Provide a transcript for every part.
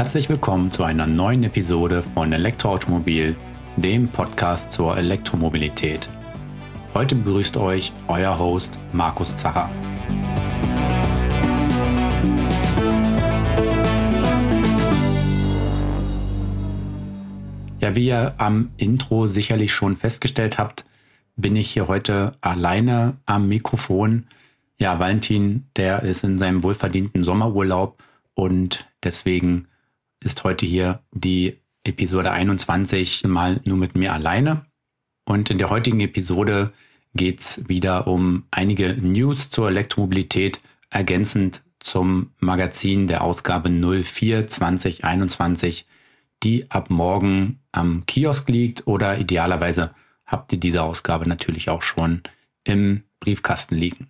Herzlich willkommen zu einer neuen Episode von Elektroautomobil, dem Podcast zur Elektromobilität. Heute begrüßt euch euer Host Markus Zacher. Ja, wie ihr am Intro sicherlich schon festgestellt habt, bin ich hier heute alleine am Mikrofon. Ja, Valentin, der ist in seinem wohlverdienten Sommerurlaub und deswegen ist heute hier die Episode 21 mal nur mit mir alleine. Und in der heutigen Episode geht es wieder um einige News zur Elektromobilität, ergänzend zum Magazin der Ausgabe 04 2021, die ab morgen am Kiosk liegt oder idealerweise habt ihr diese Ausgabe natürlich auch schon im Briefkasten liegen.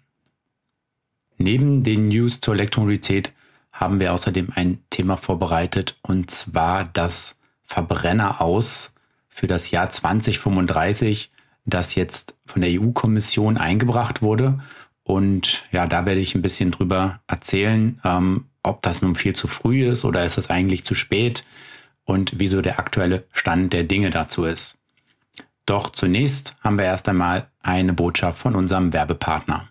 Neben den News zur Elektromobilität haben wir außerdem ein Thema vorbereitet und zwar das Verbrenner aus für das Jahr 2035, das jetzt von der EU-Kommission eingebracht wurde. Und ja, da werde ich ein bisschen drüber erzählen, ähm, ob das nun viel zu früh ist oder ist es eigentlich zu spät und wieso der aktuelle Stand der Dinge dazu ist. Doch zunächst haben wir erst einmal eine Botschaft von unserem Werbepartner.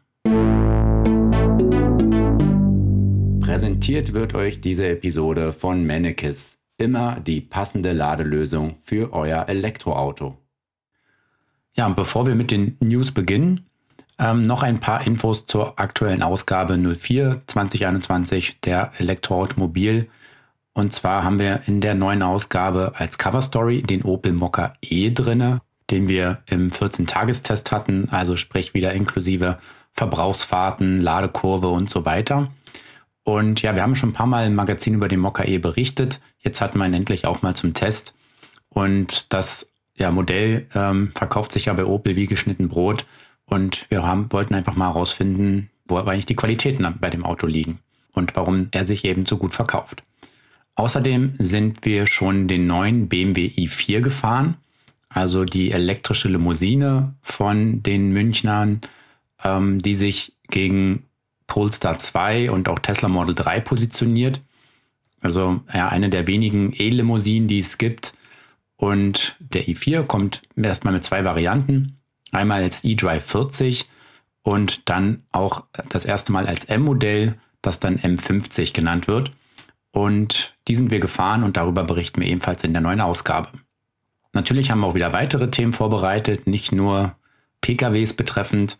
Präsentiert wird euch diese Episode von Mannekes. Immer die passende Ladelösung für euer Elektroauto. Ja, und bevor wir mit den News beginnen, ähm, noch ein paar Infos zur aktuellen Ausgabe 04 2021 der Elektroautomobil. Und zwar haben wir in der neuen Ausgabe als Cover Story den Opel Mokka E drinne, den wir im 14-Tagestest hatten, also sprich wieder inklusive Verbrauchsfahrten, Ladekurve und so weiter. Und ja, wir haben schon ein paar Mal im Magazin über den Mokka E berichtet. Jetzt hatten wir ihn endlich auch mal zum Test. Und das ja, Modell ähm, verkauft sich ja bei Opel wie geschnitten Brot. Und wir haben, wollten einfach mal herausfinden, wo eigentlich die Qualitäten bei dem Auto liegen und warum er sich eben so gut verkauft. Außerdem sind wir schon den neuen BMW i4 gefahren, also die elektrische Limousine von den Münchnern, ähm, die sich gegen Polestar 2 und auch Tesla Model 3 positioniert. Also ja, eine der wenigen E-Limousinen, die es gibt. Und der i4 kommt erstmal mit zwei Varianten. Einmal als eDrive 40 und dann auch das erste Mal als M-Modell, das dann M50 genannt wird. Und die sind wir gefahren und darüber berichten wir ebenfalls in der neuen Ausgabe. Natürlich haben wir auch wieder weitere Themen vorbereitet, nicht nur PKWs betreffend,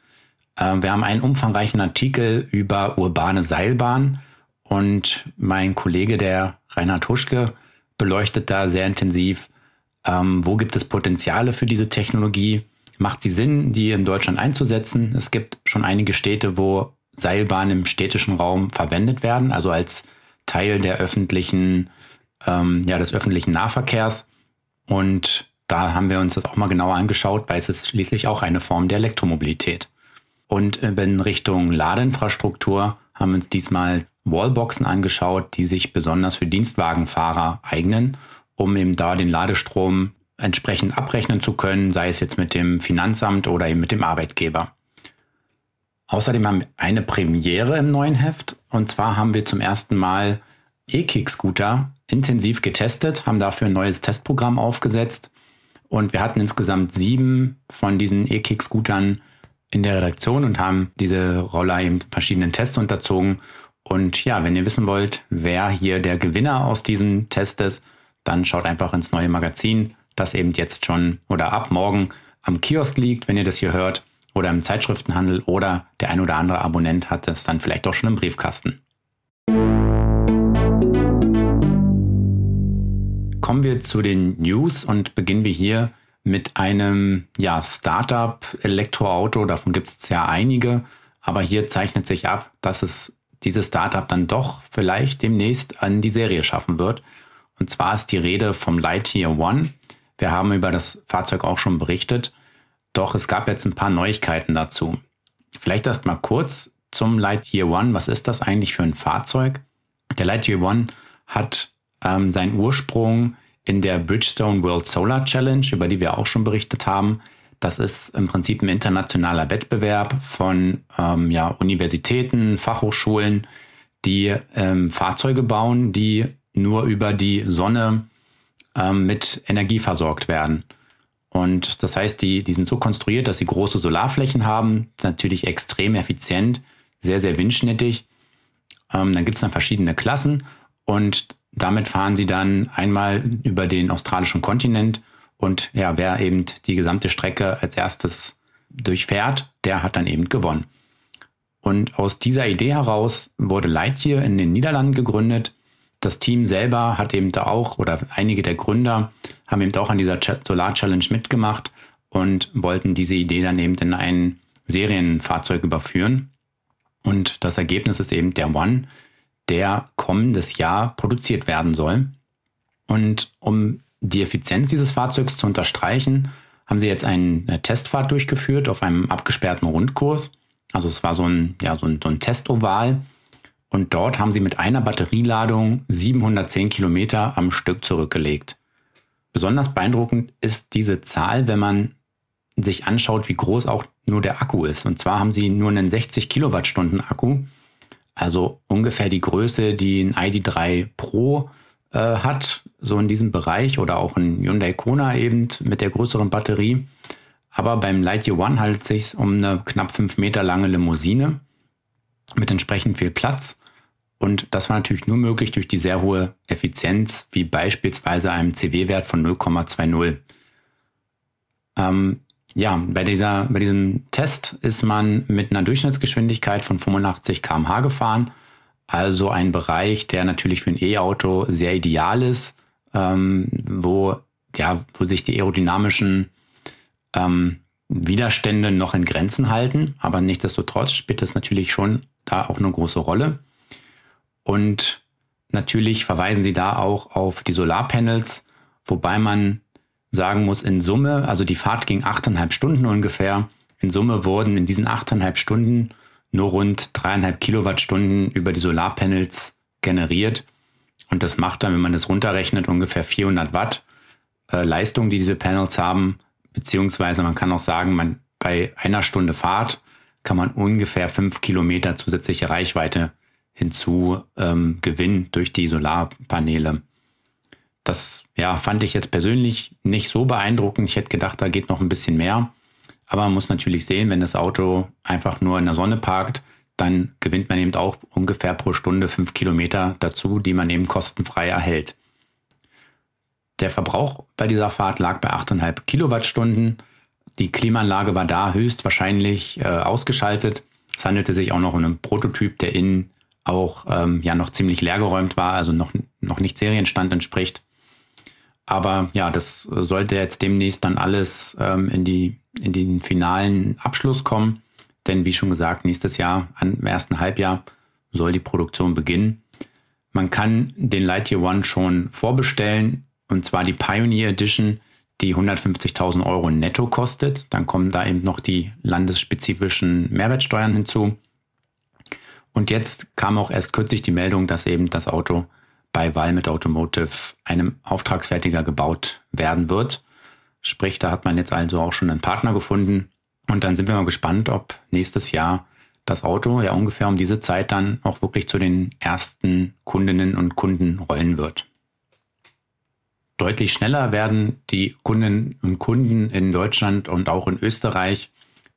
wir haben einen umfangreichen Artikel über urbane Seilbahn und mein Kollege, der Reinhard Huschke, beleuchtet da sehr intensiv, ähm, wo gibt es Potenziale für diese Technologie, macht sie Sinn, die in Deutschland einzusetzen. Es gibt schon einige Städte, wo Seilbahnen im städtischen Raum verwendet werden, also als Teil der öffentlichen, ähm, ja, des öffentlichen Nahverkehrs. Und da haben wir uns das auch mal genauer angeschaut, weil es ist schließlich auch eine Form der Elektromobilität. Und in Richtung Ladeinfrastruktur haben wir uns diesmal Wallboxen angeschaut, die sich besonders für Dienstwagenfahrer eignen, um eben da den Ladestrom entsprechend abrechnen zu können, sei es jetzt mit dem Finanzamt oder eben mit dem Arbeitgeber. Außerdem haben wir eine Premiere im neuen Heft. Und zwar haben wir zum ersten Mal E-Kick-Scooter intensiv getestet, haben dafür ein neues Testprogramm aufgesetzt. Und wir hatten insgesamt sieben von diesen E-Kick-Scootern in der Redaktion und haben diese Roller eben verschiedenen Tests unterzogen. Und ja, wenn ihr wissen wollt, wer hier der Gewinner aus diesem Test ist, dann schaut einfach ins neue Magazin, das eben jetzt schon oder ab morgen am Kiosk liegt, wenn ihr das hier hört, oder im Zeitschriftenhandel oder der ein oder andere Abonnent hat es dann vielleicht auch schon im Briefkasten. Kommen wir zu den News und beginnen wir hier mit einem ja, Startup-Elektroauto. Davon gibt es ja einige. Aber hier zeichnet sich ab, dass es dieses Startup dann doch vielleicht demnächst an die Serie schaffen wird. Und zwar ist die Rede vom Lightyear One. Wir haben über das Fahrzeug auch schon berichtet. Doch es gab jetzt ein paar Neuigkeiten dazu. Vielleicht erst mal kurz zum Lightyear One. Was ist das eigentlich für ein Fahrzeug? Der Lightyear One hat ähm, seinen Ursprung in der Bridgestone World Solar Challenge, über die wir auch schon berichtet haben. Das ist im Prinzip ein internationaler Wettbewerb von ähm, ja, Universitäten, Fachhochschulen, die ähm, Fahrzeuge bauen, die nur über die Sonne ähm, mit Energie versorgt werden. Und das heißt, die, die sind so konstruiert, dass sie große Solarflächen haben, natürlich extrem effizient, sehr, sehr windschnittig. Ähm, dann gibt es dann verschiedene Klassen und damit fahren sie dann einmal über den australischen Kontinent und ja, wer eben die gesamte Strecke als erstes durchfährt, der hat dann eben gewonnen. Und aus dieser Idee heraus wurde Lightyear in den Niederlanden gegründet. Das Team selber hat eben da auch, oder einige der Gründer haben eben auch an dieser Solar Challenge mitgemacht und wollten diese Idee dann eben in ein Serienfahrzeug überführen. Und das Ergebnis ist eben der One, der kommendes Jahr produziert werden soll. Und um die Effizienz dieses Fahrzeugs zu unterstreichen, haben sie jetzt eine Testfahrt durchgeführt auf einem abgesperrten Rundkurs. Also es war so ein, ja, so ein, so ein Testoval. Und dort haben sie mit einer Batterieladung 710 Kilometer am Stück zurückgelegt. Besonders beeindruckend ist diese Zahl, wenn man sich anschaut, wie groß auch nur der Akku ist. Und zwar haben sie nur einen 60 Kilowattstunden Akku, also ungefähr die Größe, die ein ID3 Pro äh, hat, so in diesem Bereich oder auch ein Hyundai Kona eben mit der größeren Batterie. Aber beim Lightyear One handelt es sich um eine knapp fünf Meter lange Limousine mit entsprechend viel Platz. Und das war natürlich nur möglich durch die sehr hohe Effizienz, wie beispielsweise einem CW-Wert von 0,20. Ähm, ja, bei, dieser, bei diesem Test ist man mit einer Durchschnittsgeschwindigkeit von 85 km/h gefahren. Also ein Bereich, der natürlich für ein E-Auto sehr ideal ist, ähm, wo, ja, wo sich die aerodynamischen ähm, Widerstände noch in Grenzen halten. Aber nichtsdestotrotz spielt das natürlich schon da auch eine große Rolle. Und natürlich verweisen sie da auch auf die Solarpanels, wobei man sagen muss, in Summe, also die Fahrt ging achteinhalb Stunden ungefähr. In Summe wurden in diesen achteinhalb Stunden nur rund dreieinhalb Kilowattstunden über die Solarpanels generiert. Und das macht dann, wenn man das runterrechnet, ungefähr 400 Watt äh, Leistung, die diese Panels haben. Beziehungsweise man kann auch sagen, man bei einer Stunde Fahrt kann man ungefähr fünf Kilometer zusätzliche Reichweite hinzu ähm, gewinnen durch die Solarpaneele. Das ja, fand ich jetzt persönlich nicht so beeindruckend. Ich hätte gedacht, da geht noch ein bisschen mehr. Aber man muss natürlich sehen, wenn das Auto einfach nur in der Sonne parkt, dann gewinnt man eben auch ungefähr pro Stunde fünf Kilometer dazu, die man eben kostenfrei erhält. Der Verbrauch bei dieser Fahrt lag bei 8,5 Kilowattstunden. Die Klimaanlage war da höchstwahrscheinlich äh, ausgeschaltet. Es handelte sich auch noch um einen Prototyp, der innen auch ähm, ja noch ziemlich leergeräumt war, also noch, noch nicht Serienstand entspricht. Aber ja, das sollte jetzt demnächst dann alles ähm, in, die, in den finalen Abschluss kommen. Denn wie schon gesagt, nächstes Jahr, im ersten Halbjahr, soll die Produktion beginnen. Man kann den Lightyear One schon vorbestellen, und zwar die Pioneer Edition, die 150.000 Euro netto kostet. Dann kommen da eben noch die landesspezifischen Mehrwertsteuern hinzu. Und jetzt kam auch erst kürzlich die Meldung, dass eben das Auto bei Valmet Automotive, einem Auftragsfertiger, gebaut werden wird. Sprich, da hat man jetzt also auch schon einen Partner gefunden. Und dann sind wir mal gespannt, ob nächstes Jahr das Auto ja ungefähr um diese Zeit dann auch wirklich zu den ersten Kundinnen und Kunden rollen wird. Deutlich schneller werden die Kundinnen und Kunden in Deutschland und auch in Österreich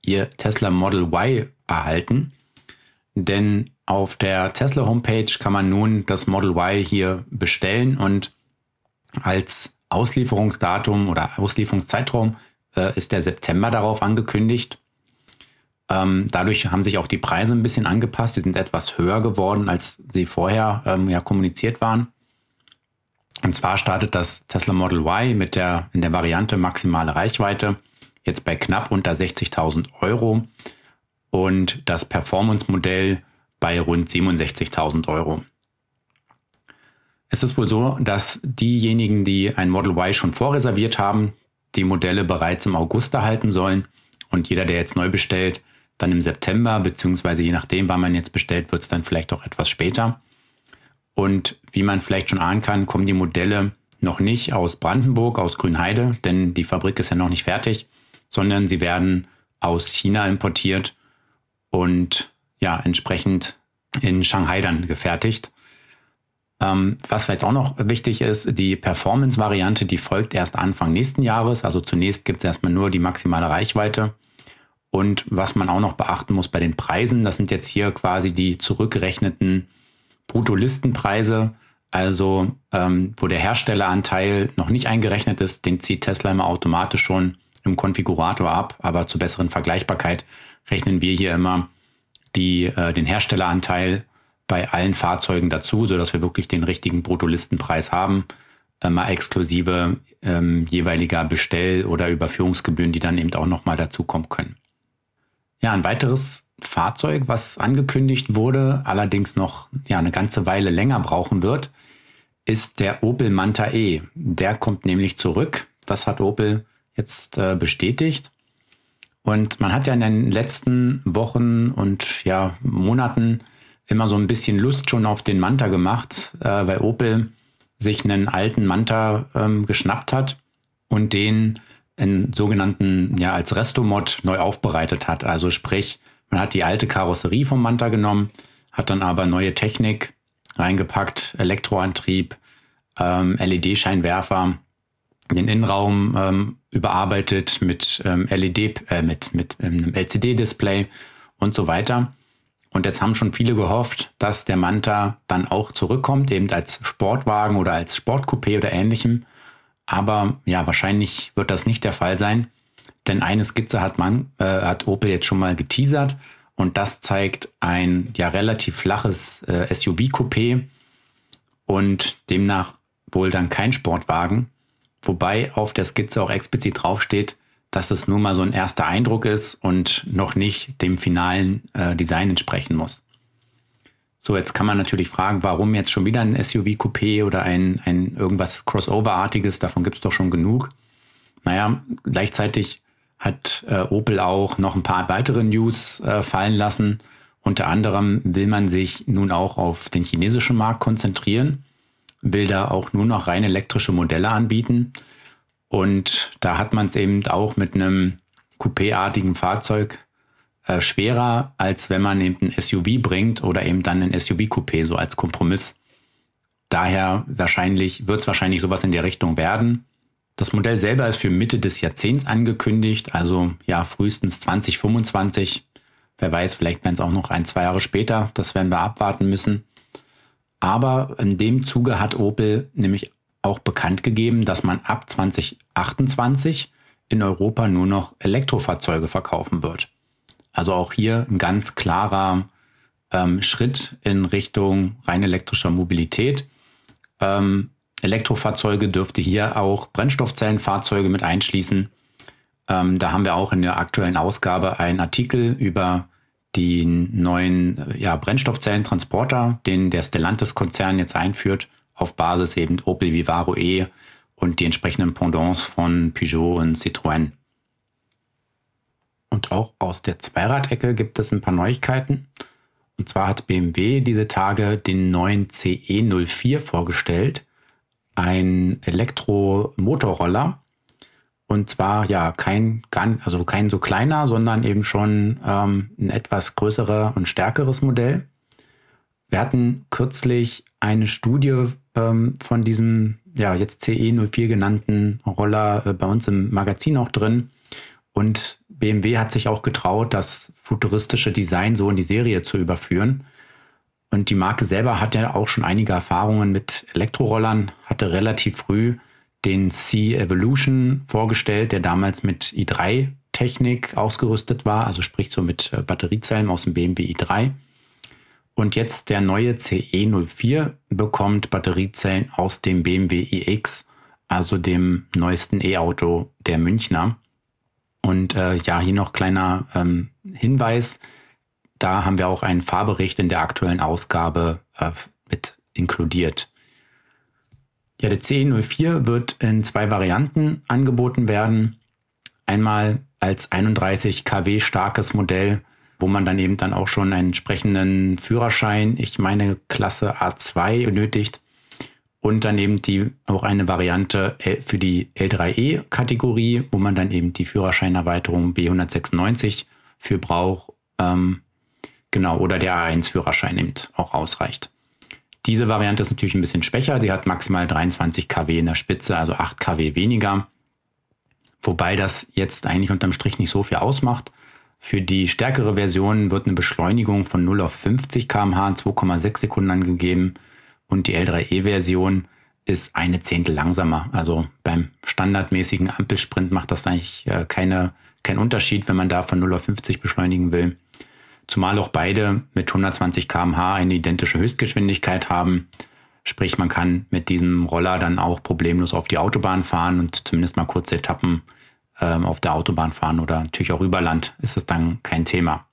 ihr Tesla Model Y erhalten. Denn auf der Tesla Homepage kann man nun das Model Y hier bestellen und als Auslieferungsdatum oder Auslieferungszeitraum äh, ist der September darauf angekündigt. Ähm, dadurch haben sich auch die Preise ein bisschen angepasst. Die sind etwas höher geworden, als sie vorher ähm, ja kommuniziert waren. Und zwar startet das Tesla Model Y mit der in der Variante maximale Reichweite jetzt bei knapp unter 60.000 Euro und das Performance-Modell bei rund 67.000 Euro. Es ist wohl so, dass diejenigen, die ein Model Y schon vorreserviert haben, die Modelle bereits im August erhalten sollen und jeder, der jetzt neu bestellt, dann im September, beziehungsweise je nachdem, wann man jetzt bestellt, wird es dann vielleicht auch etwas später. Und wie man vielleicht schon ahnen kann, kommen die Modelle noch nicht aus Brandenburg, aus Grünheide, denn die Fabrik ist ja noch nicht fertig, sondern sie werden aus China importiert und ja, entsprechend in Shanghai dann gefertigt. Ähm, was vielleicht auch noch wichtig ist, die Performance-Variante, die folgt erst Anfang nächsten Jahres. Also zunächst gibt es erstmal nur die maximale Reichweite. Und was man auch noch beachten muss bei den Preisen, das sind jetzt hier quasi die zurückgerechneten Bruttolistenpreise, also ähm, wo der Herstelleranteil noch nicht eingerechnet ist, den zieht Tesla immer automatisch schon im Konfigurator ab, aber zur besseren Vergleichbarkeit rechnen wir hier immer die, äh, den Herstelleranteil bei allen Fahrzeugen dazu, sodass wir wirklich den richtigen Bruttolistenpreis haben, äh, mal exklusive ähm, jeweiliger Bestell- oder Überführungsgebühren, die dann eben auch nochmal dazukommen können. Ja, ein weiteres Fahrzeug, was angekündigt wurde, allerdings noch ja, eine ganze Weile länger brauchen wird, ist der Opel Manta E. Der kommt nämlich zurück. Das hat Opel jetzt äh, bestätigt. Und man hat ja in den letzten Wochen und ja, Monaten immer so ein bisschen Lust schon auf den Manta gemacht, äh, weil Opel sich einen alten Manta ähm, geschnappt hat und den in sogenannten, ja, als Restomod neu aufbereitet hat. Also sprich, man hat die alte Karosserie vom Manta genommen, hat dann aber neue Technik reingepackt, Elektroantrieb, ähm, LED-Scheinwerfer, den Innenraum ähm, überarbeitet mit ähm, LED, äh, mit, mit ähm, einem LCD-Display und so weiter. Und jetzt haben schon viele gehofft, dass der Manta dann auch zurückkommt, eben als Sportwagen oder als Sportcoupé oder ähnlichem. Aber ja, wahrscheinlich wird das nicht der Fall sein, denn eine Skizze hat man, äh, hat Opel jetzt schon mal geteasert und das zeigt ein ja relativ flaches äh, SUV-Coupé und demnach wohl dann kein Sportwagen, wobei auf der Skizze auch explizit draufsteht, dass es nur mal so ein erster Eindruck ist und noch nicht dem finalen äh, Design entsprechen muss. So, jetzt kann man natürlich fragen, warum jetzt schon wieder ein SUV-Coupé oder ein, ein irgendwas Crossover-artiges, davon gibt es doch schon genug. Naja, gleichzeitig hat äh, Opel auch noch ein paar weitere News äh, fallen lassen. Unter anderem will man sich nun auch auf den chinesischen Markt konzentrieren, will da auch nur noch rein elektrische Modelle anbieten. Und da hat man es eben auch mit einem Coupé-artigen Fahrzeug äh, schwerer, als wenn man eben ein SUV bringt oder eben dann ein SUV-Coupé so als Kompromiss. Daher wahrscheinlich wird es wahrscheinlich sowas in der Richtung werden. Das Modell selber ist für Mitte des Jahrzehnts angekündigt, also ja frühestens 2025. Wer weiß, vielleicht werden es auch noch ein, zwei Jahre später. Das werden wir abwarten müssen. Aber in dem Zuge hat Opel nämlich auch bekannt gegeben, dass man ab 2028 in Europa nur noch Elektrofahrzeuge verkaufen wird. Also auch hier ein ganz klarer ähm, Schritt in Richtung rein elektrischer Mobilität. Ähm, Elektrofahrzeuge dürfte hier auch Brennstoffzellenfahrzeuge mit einschließen. Ähm, da haben wir auch in der aktuellen Ausgabe einen Artikel über den neuen ja, Brennstoffzellentransporter, den der Stellantis-Konzern jetzt einführt auf Basis eben Opel Vivaro E und die entsprechenden Pendants von Peugeot und Citroën. Und auch aus der Zweiradecke gibt es ein paar Neuigkeiten. Und zwar hat BMW diese Tage den neuen CE04 vorgestellt, ein Elektromotorroller. Und zwar ja kein, also kein so kleiner, sondern eben schon ähm, ein etwas größerer und stärkeres Modell. Wir hatten kürzlich eine Studie ähm, von diesem, ja, jetzt CE04 genannten Roller äh, bei uns im Magazin auch drin. Und BMW hat sich auch getraut, das futuristische Design so in die Serie zu überführen. Und die Marke selber hat ja auch schon einige Erfahrungen mit Elektrorollern, hatte relativ früh den C-Evolution vorgestellt, der damals mit i3-Technik ausgerüstet war, also sprich so mit äh, Batteriezellen aus dem BMW i3. Und jetzt der neue CE04 bekommt Batteriezellen aus dem BMW iX, also dem neuesten E-Auto der Münchner. Und äh, ja, hier noch kleiner ähm, Hinweis. Da haben wir auch einen Fahrbericht in der aktuellen Ausgabe äh, mit inkludiert. Ja, der CE04 wird in zwei Varianten angeboten werden. Einmal als 31 kW starkes Modell wo man dann eben dann auch schon einen entsprechenden Führerschein, ich meine Klasse A2 benötigt und dann eben die auch eine Variante für die L3E-Kategorie, wo man dann eben die Führerscheinerweiterung B196 für braucht, ähm, genau, oder der A1-Führerschein eben auch ausreicht. Diese Variante ist natürlich ein bisschen schwächer. Sie hat maximal 23 kW in der Spitze, also 8 kW weniger. Wobei das jetzt eigentlich unterm Strich nicht so viel ausmacht. Für die stärkere Version wird eine Beschleunigung von 0 auf 50 km/h in 2,6 Sekunden angegeben und die L3E-Version ist eine Zehntel langsamer. Also beim standardmäßigen Ampelsprint macht das eigentlich äh, keine, keinen Unterschied, wenn man da von 0 auf 50 beschleunigen will. Zumal auch beide mit 120 km/h eine identische Höchstgeschwindigkeit haben. Sprich, man kann mit diesem Roller dann auch problemlos auf die Autobahn fahren und zumindest mal kurze Etappen ähm, auf der Autobahn fahren oder natürlich auch über Land ist es dann kein Thema.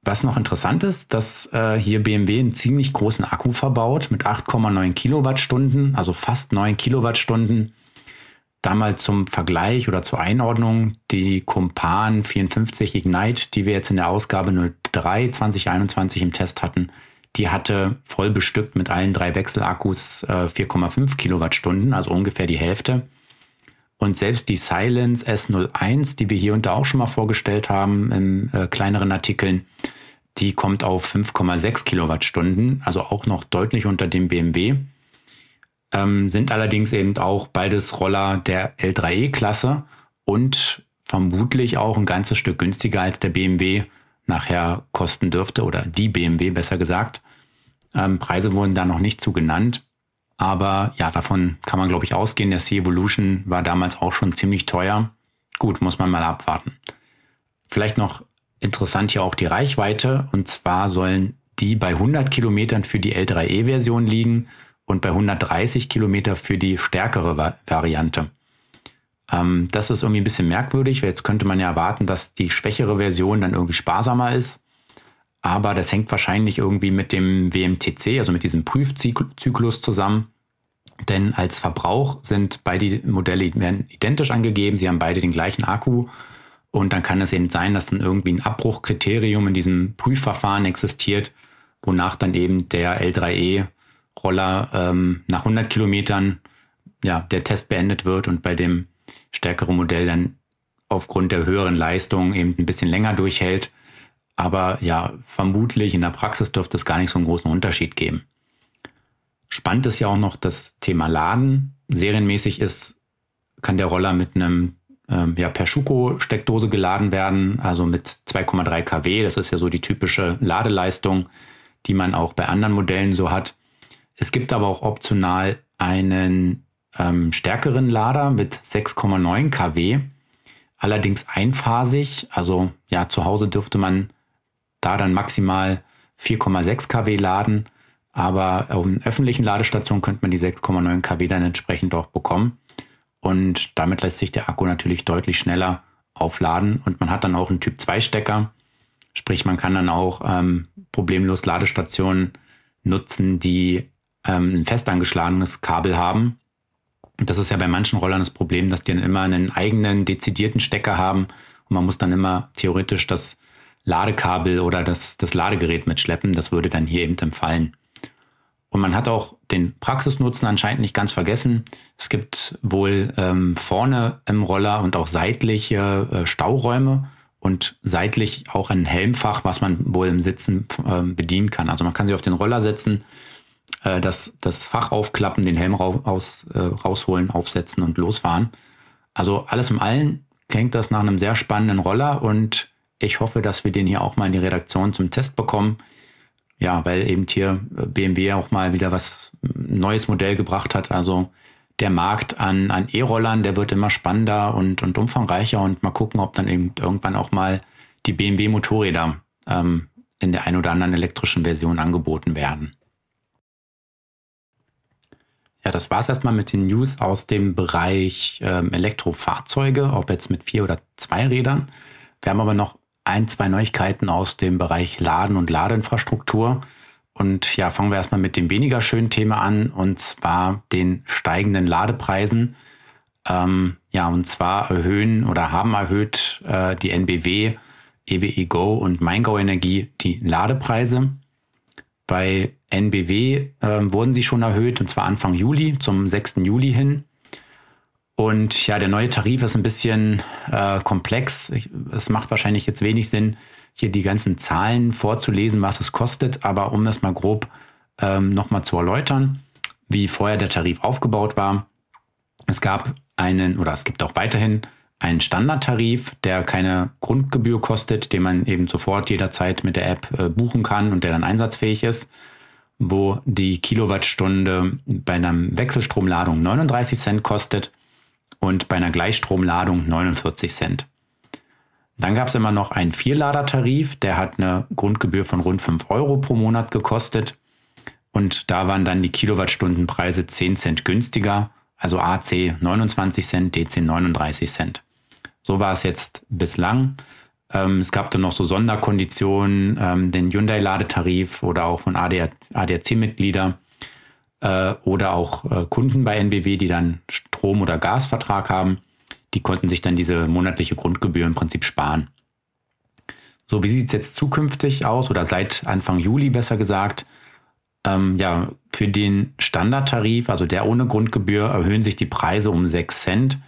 Was noch interessant ist, dass äh, hier BMW einen ziemlich großen Akku verbaut mit 8,9 Kilowattstunden, also fast 9 Kilowattstunden. Da mal zum Vergleich oder zur Einordnung die Kumpan 54 Ignite, die wir jetzt in der Ausgabe 03 2021 im Test hatten, die hatte voll bestückt mit allen drei Wechselakkus äh, 4,5 Kilowattstunden, also ungefähr die Hälfte. Und selbst die Silence S01, die wir hier und da auch schon mal vorgestellt haben in äh, kleineren Artikeln, die kommt auf 5,6 Kilowattstunden, also auch noch deutlich unter dem BMW. Ähm, sind allerdings eben auch beides Roller der L3E-Klasse und vermutlich auch ein ganzes Stück günstiger als der BMW nachher kosten dürfte oder die BMW besser gesagt. Ähm, Preise wurden da noch nicht zu genannt. Aber ja, davon kann man, glaube ich, ausgehen. Der C-Evolution war damals auch schon ziemlich teuer. Gut, muss man mal abwarten. Vielleicht noch interessant hier auch die Reichweite. Und zwar sollen die bei 100 Kilometern für die L3E-Version liegen und bei 130 Kilometer für die stärkere Va Variante. Ähm, das ist irgendwie ein bisschen merkwürdig, weil jetzt könnte man ja erwarten, dass die schwächere Version dann irgendwie sparsamer ist. Aber das hängt wahrscheinlich irgendwie mit dem WMTC, also mit diesem Prüfzyklus zusammen. Denn als Verbrauch sind beide Modelle identisch angegeben. Sie haben beide den gleichen Akku. Und dann kann es eben sein, dass dann irgendwie ein Abbruchkriterium in diesem Prüfverfahren existiert, wonach dann eben der L3E-Roller ähm, nach 100 Kilometern ja, der Test beendet wird und bei dem stärkeren Modell dann aufgrund der höheren Leistung eben ein bisschen länger durchhält. Aber ja, vermutlich in der Praxis dürfte es gar nicht so einen großen Unterschied geben. Spannend ist ja auch noch das Thema Laden. Serienmäßig ist, kann der Roller mit einem ähm, ja, per Schuko-Steckdose geladen werden, also mit 2,3 kW. Das ist ja so die typische Ladeleistung, die man auch bei anderen Modellen so hat. Es gibt aber auch optional einen ähm, stärkeren Lader mit 6,9 kW, allerdings einphasig. Also ja, zu Hause dürfte man da dann maximal 4,6 kW laden. Aber auf einer öffentlichen Ladestation könnte man die 6,9 kW dann entsprechend auch bekommen. Und damit lässt sich der Akku natürlich deutlich schneller aufladen. Und man hat dann auch einen Typ 2 Stecker. Sprich, man kann dann auch ähm, problemlos Ladestationen nutzen, die ähm, ein fest angeschlagenes Kabel haben. Das ist ja bei manchen Rollern das Problem, dass die dann immer einen eigenen dezidierten Stecker haben. Und man muss dann immer theoretisch das Ladekabel oder das, das Ladegerät mitschleppen. Das würde dann hier eben entfallen. Und man hat auch den Praxisnutzen anscheinend nicht ganz vergessen. Es gibt wohl ähm, vorne im Roller und auch seitliche äh, Stauräume und seitlich auch ein Helmfach, was man wohl im Sitzen äh, bedienen kann. Also man kann sich auf den Roller setzen, äh, das, das Fach aufklappen, den Helm raus, äh, rausholen, aufsetzen und losfahren. Also alles im Allen klingt das nach einem sehr spannenden Roller und ich hoffe, dass wir den hier auch mal in die Redaktion zum Test bekommen. Ja, weil eben hier BMW auch mal wieder was neues Modell gebracht hat. Also der Markt an, an E-Rollern, der wird immer spannender und, und umfangreicher und mal gucken, ob dann eben irgendwann auch mal die BMW Motorräder ähm, in der ein oder anderen elektrischen Version angeboten werden. Ja, das war es erstmal mit den News aus dem Bereich ähm, Elektrofahrzeuge, ob jetzt mit vier oder zwei Rädern. Wir haben aber noch ein, zwei Neuigkeiten aus dem Bereich Laden und Ladeinfrastruktur. Und ja, fangen wir erstmal mit dem weniger schönen Thema an, und zwar den steigenden Ladepreisen. Ähm, ja, und zwar erhöhen oder haben erhöht äh, die NBW, EWE Go und MeinGo Energie die Ladepreise. Bei NBW äh, wurden sie schon erhöht, und zwar Anfang Juli, zum 6. Juli hin. Und ja, der neue Tarif ist ein bisschen äh, komplex. es macht wahrscheinlich jetzt wenig Sinn, hier die ganzen Zahlen vorzulesen, was es kostet. Aber um das mal grob ähm, nochmal zu erläutern, wie vorher der Tarif aufgebaut war. Es gab einen, oder es gibt auch weiterhin einen Standardtarif, der keine Grundgebühr kostet, den man eben sofort jederzeit mit der App äh, buchen kann und der dann einsatzfähig ist, wo die Kilowattstunde bei einer Wechselstromladung 39 Cent kostet und bei einer Gleichstromladung 49 Cent. Dann gab es immer noch einen Vierladertarif, der hat eine Grundgebühr von rund 5 Euro pro Monat gekostet. Und da waren dann die Kilowattstundenpreise 10 Cent günstiger, also AC 29 Cent, DC 39 Cent. So war es jetzt bislang. Ähm, es gab dann noch so Sonderkonditionen, ähm, den Hyundai-Ladetarif oder auch von ADAC-Mitglieder äh, oder auch äh, Kunden bei NBW, die dann Strom- oder Gasvertrag haben. Die konnten sich dann diese monatliche Grundgebühr im Prinzip sparen. So, wie sieht es jetzt zukünftig aus oder seit Anfang Juli besser gesagt? Ähm, ja, für den Standardtarif, also der ohne Grundgebühr, erhöhen sich die Preise um 6 Cent.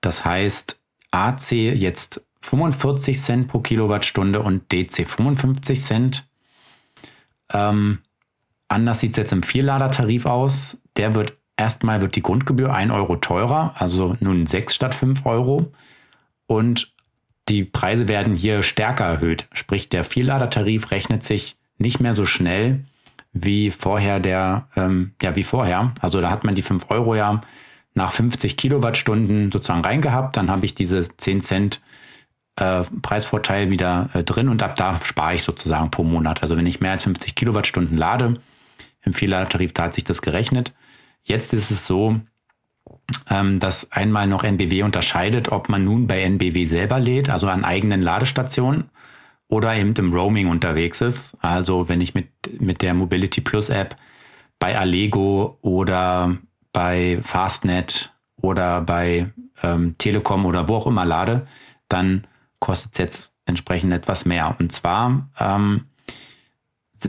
Das heißt, AC jetzt 45 Cent pro Kilowattstunde und DC 55 Cent. Ähm, anders sieht es jetzt im Vierladertarif aus. Der wird erstmal wird die Grundgebühr 1 Euro teurer, also nun 6 statt 5 Euro. Und die Preise werden hier stärker erhöht. Sprich, der Vierladertarif rechnet sich nicht mehr so schnell wie vorher der, ähm, ja, wie vorher. Also da hat man die 5 Euro ja nach 50 Kilowattstunden sozusagen reingehabt. Dann habe ich diese 10 Cent äh, Preisvorteil wieder äh, drin und ab da spare ich sozusagen pro Monat. Also wenn ich mehr als 50 Kilowattstunden lade, im Vierladertarif, da hat sich das gerechnet. Jetzt ist es so, ähm, dass einmal noch NBW unterscheidet, ob man nun bei NBW selber lädt, also an eigenen Ladestationen, oder eben im Roaming unterwegs ist. Also wenn ich mit, mit der Mobility Plus App bei Allego oder bei Fastnet oder bei ähm, Telekom oder wo auch immer lade, dann kostet es jetzt entsprechend etwas mehr. Und zwar ähm,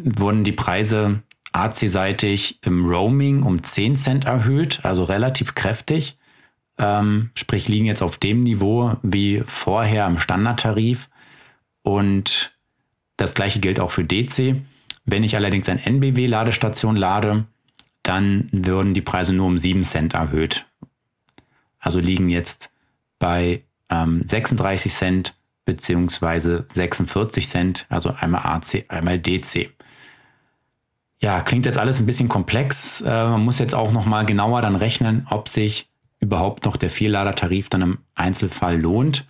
wurden die Preise AC-seitig im Roaming um 10 Cent erhöht, also relativ kräftig. Ähm, sprich, liegen jetzt auf dem Niveau wie vorher im Standardtarif. Und das gleiche gilt auch für DC. Wenn ich allerdings ein NBW-Ladestation lade, dann würden die Preise nur um 7 Cent erhöht. Also liegen jetzt bei ähm, 36 Cent beziehungsweise 46 Cent, also einmal AC, einmal DC. Ja, klingt jetzt alles ein bisschen komplex. Äh, man muss jetzt auch noch mal genauer dann rechnen, ob sich überhaupt noch der Vierladertarif dann im Einzelfall lohnt.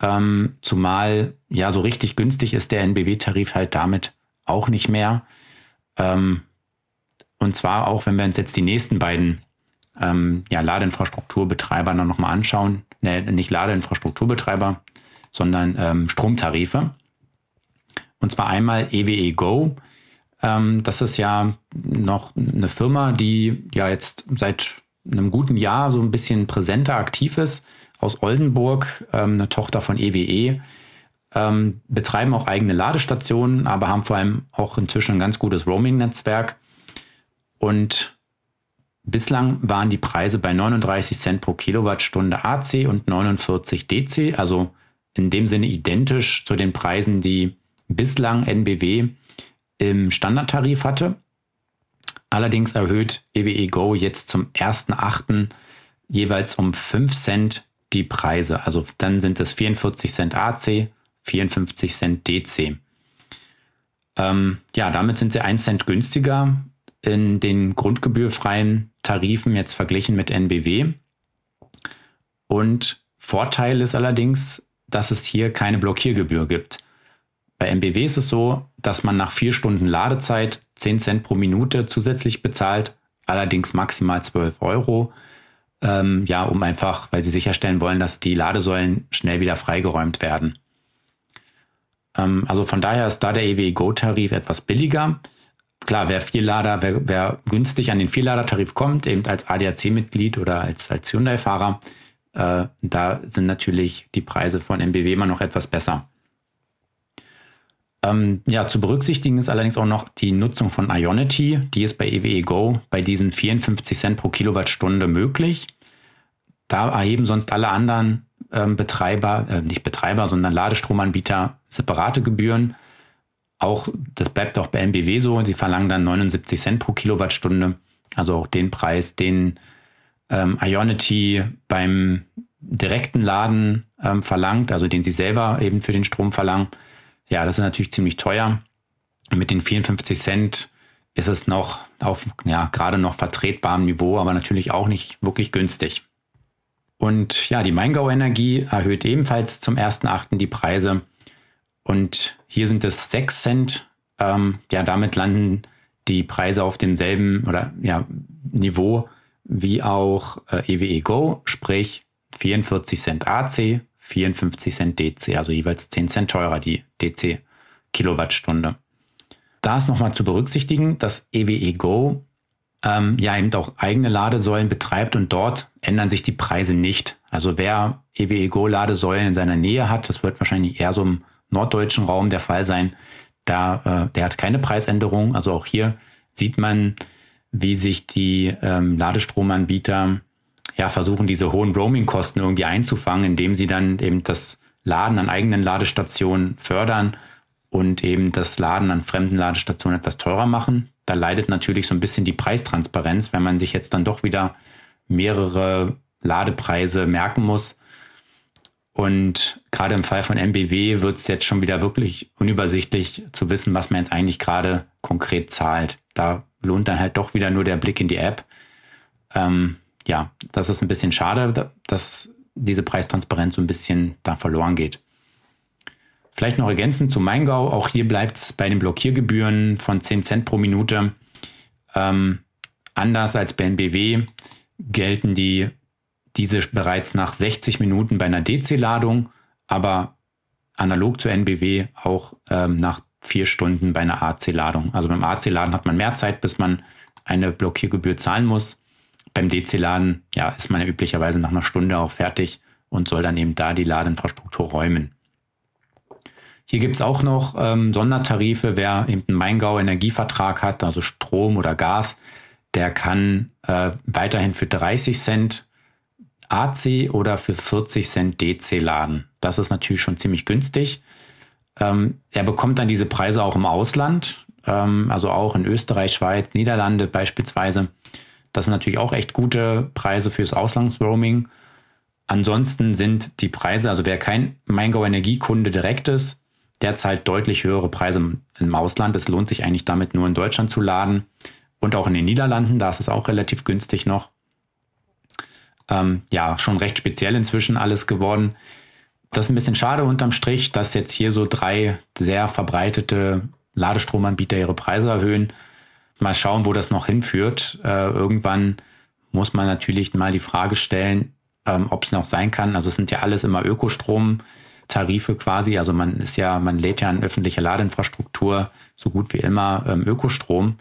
Ähm, zumal ja so richtig günstig ist der NBW-Tarif halt damit auch nicht mehr. Ähm, und zwar auch, wenn wir uns jetzt die nächsten beiden ähm, ja, Ladeinfrastrukturbetreiber dann nochmal anschauen. Ne, nicht Ladeinfrastrukturbetreiber, sondern ähm, Stromtarife. Und zwar einmal EWE Go. Ähm, das ist ja noch eine Firma, die ja jetzt seit einem guten Jahr so ein bisschen präsenter aktiv ist aus Oldenburg, ähm, eine Tochter von EWE, ähm, betreiben auch eigene Ladestationen, aber haben vor allem auch inzwischen ein ganz gutes Roaming-Netzwerk. Und bislang waren die Preise bei 39 Cent pro Kilowattstunde AC und 49 DC, also in dem Sinne identisch zu den Preisen, die bislang NBW im Standardtarif hatte. Allerdings erhöht EWE Go jetzt zum 1.8. jeweils um 5 Cent die Preise. Also dann sind es 44 Cent AC, 54 Cent DC. Ähm, ja, damit sind sie 1 Cent günstiger in den grundgebührfreien Tarifen jetzt verglichen mit NBW. Und Vorteil ist allerdings, dass es hier keine Blockiergebühr gibt. Bei NBW ist es so, dass man nach vier Stunden Ladezeit 10 Cent pro Minute zusätzlich bezahlt, allerdings maximal 12 Euro ähm, ja, um einfach, weil sie sicherstellen wollen, dass die Ladesäulen schnell wieder freigeräumt werden. Ähm, also von daher ist da der EWE Go-Tarif etwas billiger. Klar, wer Vierlader, wer, wer günstig an den Vierlader-Tarif kommt, eben als ADAC-Mitglied oder als, als Hyundai-Fahrer, äh, da sind natürlich die Preise von MBW immer noch etwas besser. Ähm, ja, zu berücksichtigen ist allerdings auch noch die Nutzung von Ionity. Die ist bei EWE Go bei diesen 54 Cent pro Kilowattstunde möglich. Da erheben sonst alle anderen ähm, Betreiber, äh, nicht Betreiber, sondern Ladestromanbieter separate Gebühren. Auch, das bleibt auch bei MBW so. Sie verlangen dann 79 Cent pro Kilowattstunde. Also auch den Preis, den ähm, Ionity beim direkten Laden ähm, verlangt, also den sie selber eben für den Strom verlangen. Ja, das ist natürlich ziemlich teuer. mit den 54 Cent ist es noch auf, ja, gerade noch vertretbarem Niveau, aber natürlich auch nicht wirklich günstig. Und ja, die Maingau Energie erhöht ebenfalls zum 1.8. die Preise. Und hier sind es 6 Cent. Ähm, ja, damit landen die Preise auf demselben oder ja, Niveau wie auch äh, EWE Go, sprich 44 Cent AC, 54 Cent DC, also jeweils 10 Cent teurer die DC Kilowattstunde. Da ist nochmal zu berücksichtigen, dass EWE Go ähm, ja eben auch eigene Ladesäulen betreibt und dort ändern sich die Preise nicht. Also wer EWE Go Ladesäulen in seiner Nähe hat, das wird wahrscheinlich eher so im norddeutschen Raum der Fall sein, da, äh, der hat keine Preisänderung. Also auch hier sieht man, wie sich die ähm, Ladestromanbieter ja versuchen, diese hohen Roaming-Kosten irgendwie einzufangen, indem sie dann eben das Laden an eigenen Ladestationen fördern und eben das Laden an fremden Ladestationen etwas teurer machen. Da leidet natürlich so ein bisschen die Preistransparenz, wenn man sich jetzt dann doch wieder mehrere Ladepreise merken muss. Und gerade im Fall von MBW wird es jetzt schon wieder wirklich unübersichtlich zu wissen, was man jetzt eigentlich gerade konkret zahlt. Da lohnt dann halt doch wieder nur der Blick in die App. Ähm, ja, das ist ein bisschen schade, dass diese Preistransparenz so ein bisschen da verloren geht. Vielleicht noch ergänzend zu Maingau, auch hier bleibt es bei den Blockiergebühren von 10 Cent pro Minute. Ähm, anders als bei NBW gelten die, diese bereits nach 60 Minuten bei einer DC-Ladung, aber analog zu NBW auch ähm, nach vier Stunden bei einer AC-Ladung. Also beim AC-Laden hat man mehr Zeit, bis man eine Blockiergebühr zahlen muss. Beim DC-Laden ja, ist man ja üblicherweise nach einer Stunde auch fertig und soll dann eben da die Ladeinfrastruktur räumen. Hier gibt es auch noch ähm, Sondertarife. Wer eben einen Maingau-Energievertrag hat, also Strom oder Gas, der kann äh, weiterhin für 30 Cent AC oder für 40 Cent DC laden. Das ist natürlich schon ziemlich günstig. Ähm, er bekommt dann diese Preise auch im Ausland, ähm, also auch in Österreich, Schweiz, Niederlande beispielsweise. Das sind natürlich auch echt gute Preise fürs Auslandsroaming. Ansonsten sind die Preise, also wer kein Maingau Energiekunde direkt ist, der zahlt deutlich höhere Preise im Ausland. Es lohnt sich eigentlich damit nur in Deutschland zu laden und auch in den Niederlanden. Da ist es auch relativ günstig noch. Ähm, ja, schon recht speziell inzwischen alles geworden. Das ist ein bisschen schade unterm Strich, dass jetzt hier so drei sehr verbreitete Ladestromanbieter ihre Preise erhöhen. Mal schauen, wo das noch hinführt. Äh, irgendwann muss man natürlich mal die Frage stellen, ähm, ob es noch sein kann. Also es sind ja alles immer Ökostrom. Tarife quasi. Also man ist ja, man lädt ja in öffentliche Ladeinfrastruktur so gut wie immer ähm, Ökostrom.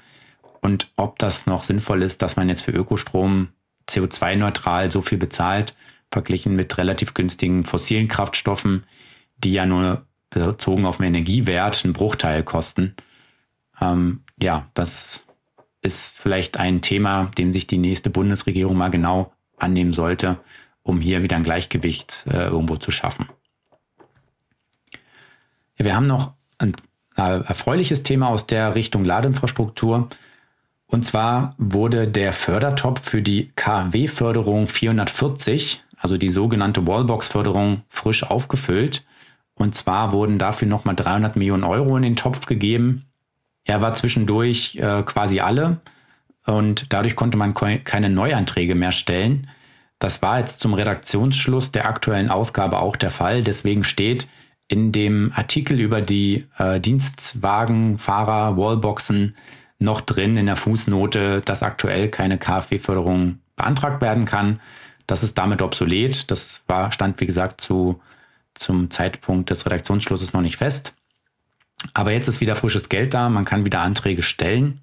Und ob das noch sinnvoll ist, dass man jetzt für Ökostrom CO2-neutral so viel bezahlt, verglichen mit relativ günstigen fossilen Kraftstoffen, die ja nur bezogen auf den Energiewert einen Bruchteil kosten. Ähm, ja, das ist vielleicht ein Thema, dem sich die nächste Bundesregierung mal genau annehmen sollte, um hier wieder ein Gleichgewicht äh, irgendwo zu schaffen. Wir haben noch ein äh, erfreuliches Thema aus der Richtung Ladeinfrastruktur. Und zwar wurde der Fördertopf für die KW-Förderung 440, also die sogenannte Wallbox-Förderung, frisch aufgefüllt. Und zwar wurden dafür nochmal 300 Millionen Euro in den Topf gegeben. Er war zwischendurch äh, quasi alle und dadurch konnte man keine Neuanträge mehr stellen. Das war jetzt zum Redaktionsschluss der aktuellen Ausgabe auch der Fall. Deswegen steht, in dem Artikel über die äh, Dienstwagenfahrer, Wallboxen noch drin in der Fußnote, dass aktuell keine KfW-Förderung beantragt werden kann. Das ist damit obsolet. Das war, stand, wie gesagt, zu, zum Zeitpunkt des Redaktionsschlusses noch nicht fest. Aber jetzt ist wieder frisches Geld da. Man kann wieder Anträge stellen.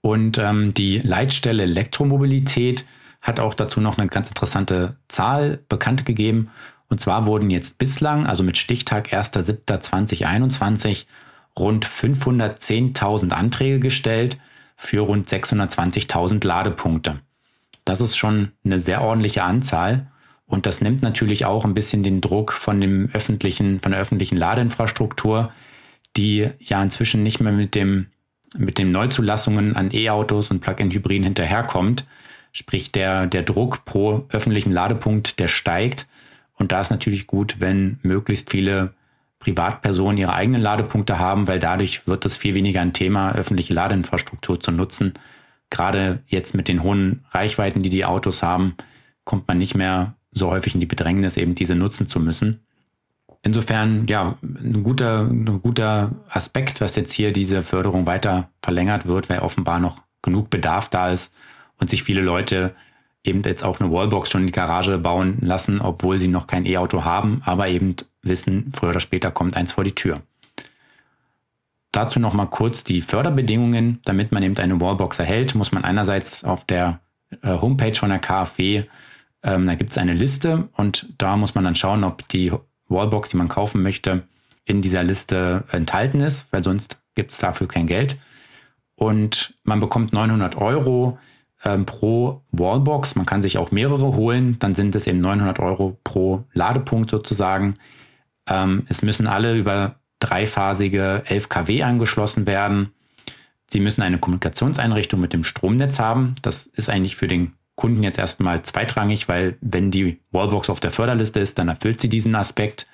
Und ähm, die Leitstelle Elektromobilität hat auch dazu noch eine ganz interessante Zahl bekannt gegeben. Und zwar wurden jetzt bislang, also mit Stichtag 1.7.2021, rund 510.000 Anträge gestellt für rund 620.000 Ladepunkte. Das ist schon eine sehr ordentliche Anzahl und das nimmt natürlich auch ein bisschen den Druck von dem öffentlichen, von der öffentlichen Ladeinfrastruktur, die ja inzwischen nicht mehr mit dem mit den Neuzulassungen an E-Autos und Plug-in-Hybriden hinterherkommt. Sprich, der, der Druck pro öffentlichen Ladepunkt, der steigt. Und da ist natürlich gut, wenn möglichst viele Privatpersonen ihre eigenen Ladepunkte haben, weil dadurch wird es viel weniger ein Thema, öffentliche Ladeinfrastruktur zu nutzen. Gerade jetzt mit den hohen Reichweiten, die die Autos haben, kommt man nicht mehr so häufig in die Bedrängnis, eben diese nutzen zu müssen. Insofern, ja, ein guter, ein guter Aspekt, dass jetzt hier diese Förderung weiter verlängert wird, weil offenbar noch genug Bedarf da ist und sich viele Leute eben jetzt auch eine Wallbox schon in die Garage bauen lassen, obwohl sie noch kein E-Auto haben, aber eben wissen, früher oder später kommt eins vor die Tür. Dazu nochmal kurz die Förderbedingungen. Damit man eben eine Wallbox erhält, muss man einerseits auf der äh, Homepage von der KfW, ähm, da gibt es eine Liste und da muss man dann schauen, ob die Wallbox, die man kaufen möchte, in dieser Liste enthalten ist, weil sonst gibt es dafür kein Geld. Und man bekommt 900 Euro ähm, pro Wallbox. Man kann sich auch mehrere holen. Dann sind es eben 900 Euro pro Ladepunkt sozusagen. Ähm, es müssen alle über dreiphasige 11 kW angeschlossen werden. Sie müssen eine Kommunikationseinrichtung mit dem Stromnetz haben. Das ist eigentlich für den Kunden jetzt erstmal zweitrangig, weil wenn die Wallbox auf der Förderliste ist, dann erfüllt sie diesen Aspekt.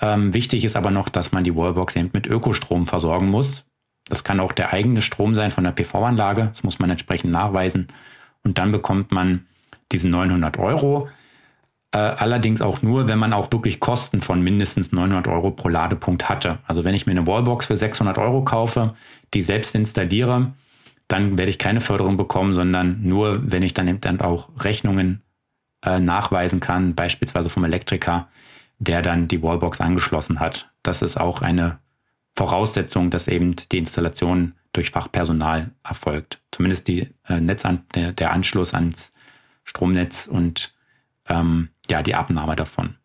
Ähm, wichtig ist aber noch, dass man die Wallbox eben mit Ökostrom versorgen muss. Das kann auch der eigene Strom sein von der PV-Anlage. Das muss man entsprechend nachweisen. Und dann bekommt man diese 900 Euro. Äh, allerdings auch nur, wenn man auch wirklich Kosten von mindestens 900 Euro pro Ladepunkt hatte. Also wenn ich mir eine Wallbox für 600 Euro kaufe, die selbst installiere, dann werde ich keine Förderung bekommen, sondern nur, wenn ich dann eben dann auch Rechnungen äh, nachweisen kann, beispielsweise vom Elektriker, der dann die Wallbox angeschlossen hat. Das ist auch eine Voraussetzung, dass eben die Installation durch Fachpersonal erfolgt. Zumindest die, äh, Netzan der, der, Anschluss ans Stromnetz und ähm, ja, die Abnahme davon.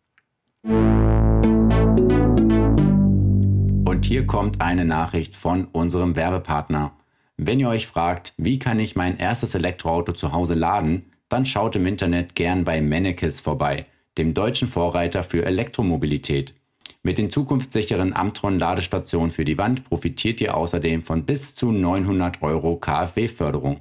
Und hier kommt eine Nachricht von unserem Werbepartner. Wenn ihr euch fragt, wie kann ich mein erstes Elektroauto zu Hause laden, dann schaut im Internet gern bei Mennekes vorbei, dem deutschen Vorreiter für Elektromobilität. Mit den zukunftssicheren Amtron-Ladestationen für die Wand profitiert ihr außerdem von bis zu 900 Euro KfW-Förderung.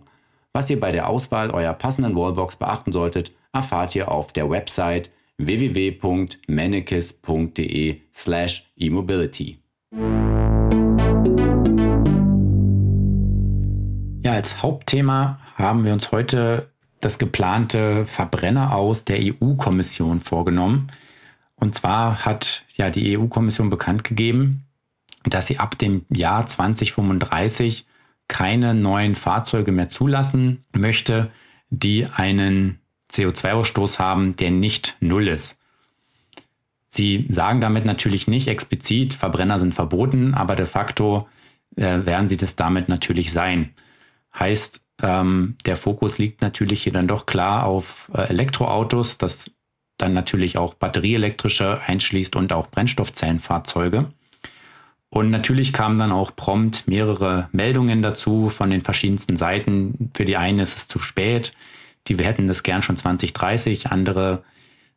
Was ihr bei der Auswahl eurer passenden Wallbox beachten solltet, erfahrt ihr auf der Website www.mennekes.de slash e-mobility. Ja, als Hauptthema haben wir uns heute das geplante Verbrenner aus der EU-Kommission vorgenommen. Und zwar hat ja die EU-Kommission bekannt gegeben, dass sie ab dem Jahr 2035 keine neuen Fahrzeuge mehr zulassen möchte, die einen CO2-Ausstoß haben, der nicht null ist. Sie sagen damit natürlich nicht explizit, Verbrenner sind verboten, aber de facto äh, werden sie das damit natürlich sein. Heißt, ähm, der Fokus liegt natürlich hier dann doch klar auf äh, Elektroautos, das dann natürlich auch batterieelektrische einschließt und auch Brennstoffzellenfahrzeuge. Und natürlich kamen dann auch prompt mehrere Meldungen dazu von den verschiedensten Seiten. Für die einen ist es zu spät, die wir hätten das gern schon 2030. Andere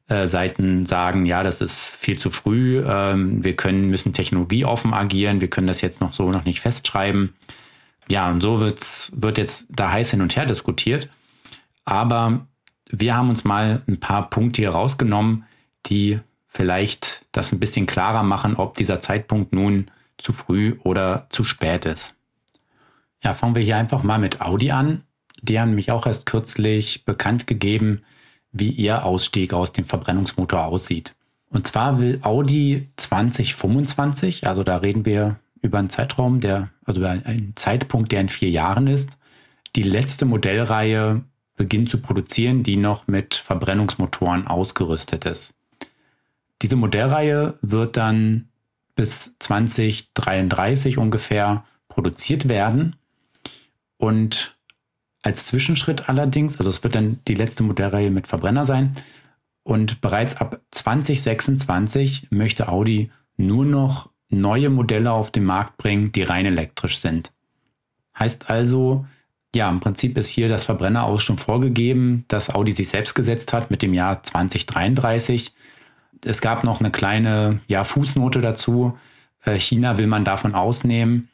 äh, Seiten sagen, ja, das ist viel zu früh. Ähm, wir können, müssen technologieoffen agieren. Wir können das jetzt noch so noch nicht festschreiben ja, und so wird's, wird jetzt da heiß hin und her diskutiert. Aber wir haben uns mal ein paar Punkte hier rausgenommen, die vielleicht das ein bisschen klarer machen, ob dieser Zeitpunkt nun zu früh oder zu spät ist. Ja, fangen wir hier einfach mal mit Audi an. Die haben mich auch erst kürzlich bekannt gegeben, wie ihr Ausstieg aus dem Verbrennungsmotor aussieht. Und zwar will Audi 2025, also da reden wir über einen Zeitraum, der, also über einen Zeitpunkt, der in vier Jahren ist, die letzte Modellreihe beginnt zu produzieren, die noch mit Verbrennungsmotoren ausgerüstet ist. Diese Modellreihe wird dann bis 2033 ungefähr produziert werden. Und als Zwischenschritt allerdings, also es wird dann die letzte Modellreihe mit Verbrenner sein. Und bereits ab 2026 möchte Audi nur noch neue Modelle auf den Markt bringen, die rein elektrisch sind. Heißt also, ja, im Prinzip ist hier das Verbrenner aus schon vorgegeben, das Audi sich selbst gesetzt hat mit dem Jahr 2033. Es gab noch eine kleine ja, Fußnote dazu. Äh, China will man davon ausnehmen.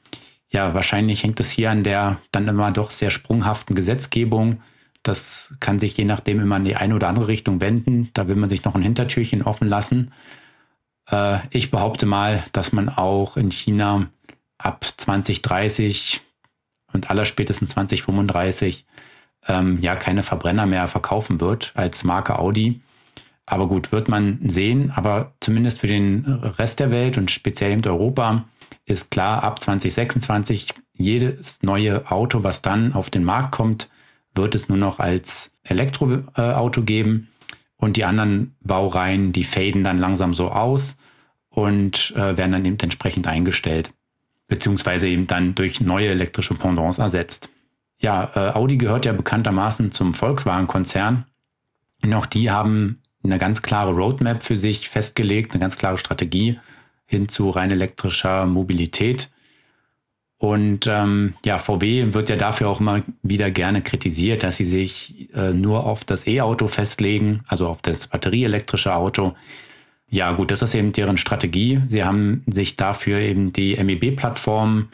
Ja, wahrscheinlich hängt es hier an der dann immer doch sehr sprunghaften Gesetzgebung. Das kann sich je nachdem immer in die eine oder andere Richtung wenden. Da will man sich noch ein Hintertürchen offen lassen. Äh, ich behaupte mal, dass man auch in China ab 2030 und allerspätestens 2035 ähm, ja keine Verbrenner mehr verkaufen wird als Marke Audi. Aber gut, wird man sehen. Aber zumindest für den Rest der Welt und speziell in Europa ist klar, ab 2026 jedes neue Auto, was dann auf den Markt kommt, wird es nur noch als Elektroauto geben. Und die anderen Baureihen, die faden dann langsam so aus und äh, werden dann eben entsprechend eingestellt, beziehungsweise eben dann durch neue elektrische Pendants ersetzt. Ja, äh, Audi gehört ja bekanntermaßen zum Volkswagen-Konzern. Und auch die haben eine ganz klare Roadmap für sich festgelegt, eine ganz klare Strategie hin zu rein elektrischer Mobilität. Und ähm, ja, VW wird ja dafür auch immer wieder gerne kritisiert, dass sie sich äh, nur auf das E-Auto festlegen, also auf das batterieelektrische Auto. Ja, gut, das ist eben deren Strategie. Sie haben sich dafür eben die MEB-Plattform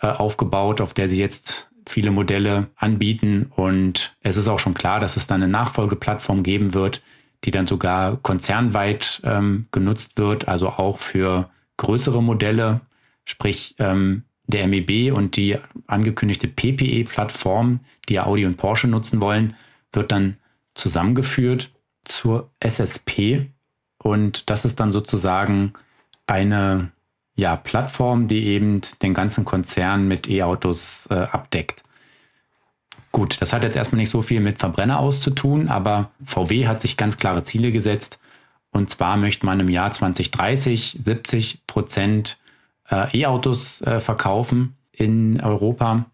äh, aufgebaut, auf der sie jetzt viele Modelle anbieten. Und es ist auch schon klar, dass es dann eine Nachfolgeplattform geben wird, die dann sogar konzernweit ähm, genutzt wird, also auch für größere Modelle, sprich ähm, der MEB und die angekündigte PPE-Plattform, die Audi und Porsche nutzen wollen, wird dann zusammengeführt zur SSP. Und das ist dann sozusagen eine ja, Plattform, die eben den ganzen Konzern mit E-Autos äh, abdeckt. Gut, das hat jetzt erstmal nicht so viel mit Verbrenner auszutun, aber VW hat sich ganz klare Ziele gesetzt. Und zwar möchte man im Jahr 2030 70 Prozent äh, E-Autos äh, verkaufen in Europa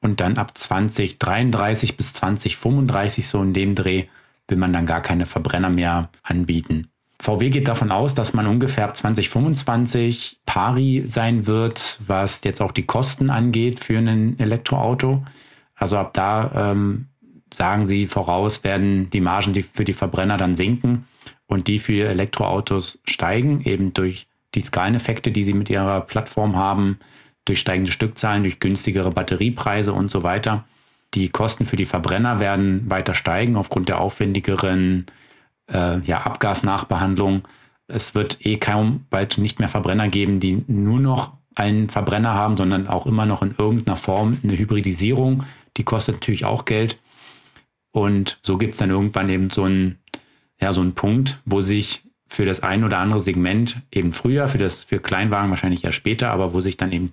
und dann ab 2033 bis 2035 so in dem Dreh will man dann gar keine Verbrenner mehr anbieten. VW geht davon aus, dass man ungefähr ab 2025 pari sein wird, was jetzt auch die Kosten angeht für ein Elektroauto. Also ab da ähm, sagen sie voraus, werden die Margen die für die Verbrenner dann sinken und die für Elektroautos steigen, eben durch die Skaleneffekte, die sie mit ihrer Plattform haben, durch steigende Stückzahlen, durch günstigere Batteriepreise und so weiter. Die Kosten für die Verbrenner werden weiter steigen aufgrund der aufwendigeren äh, ja, Abgasnachbehandlung. Es wird eh kaum bald nicht mehr Verbrenner geben, die nur noch einen Verbrenner haben, sondern auch immer noch in irgendeiner Form eine Hybridisierung. Die kostet natürlich auch Geld. Und so gibt es dann irgendwann eben so einen, ja, so einen Punkt, wo sich für das ein oder andere Segment eben früher, für das für Kleinwagen wahrscheinlich eher später, aber wo sich dann eben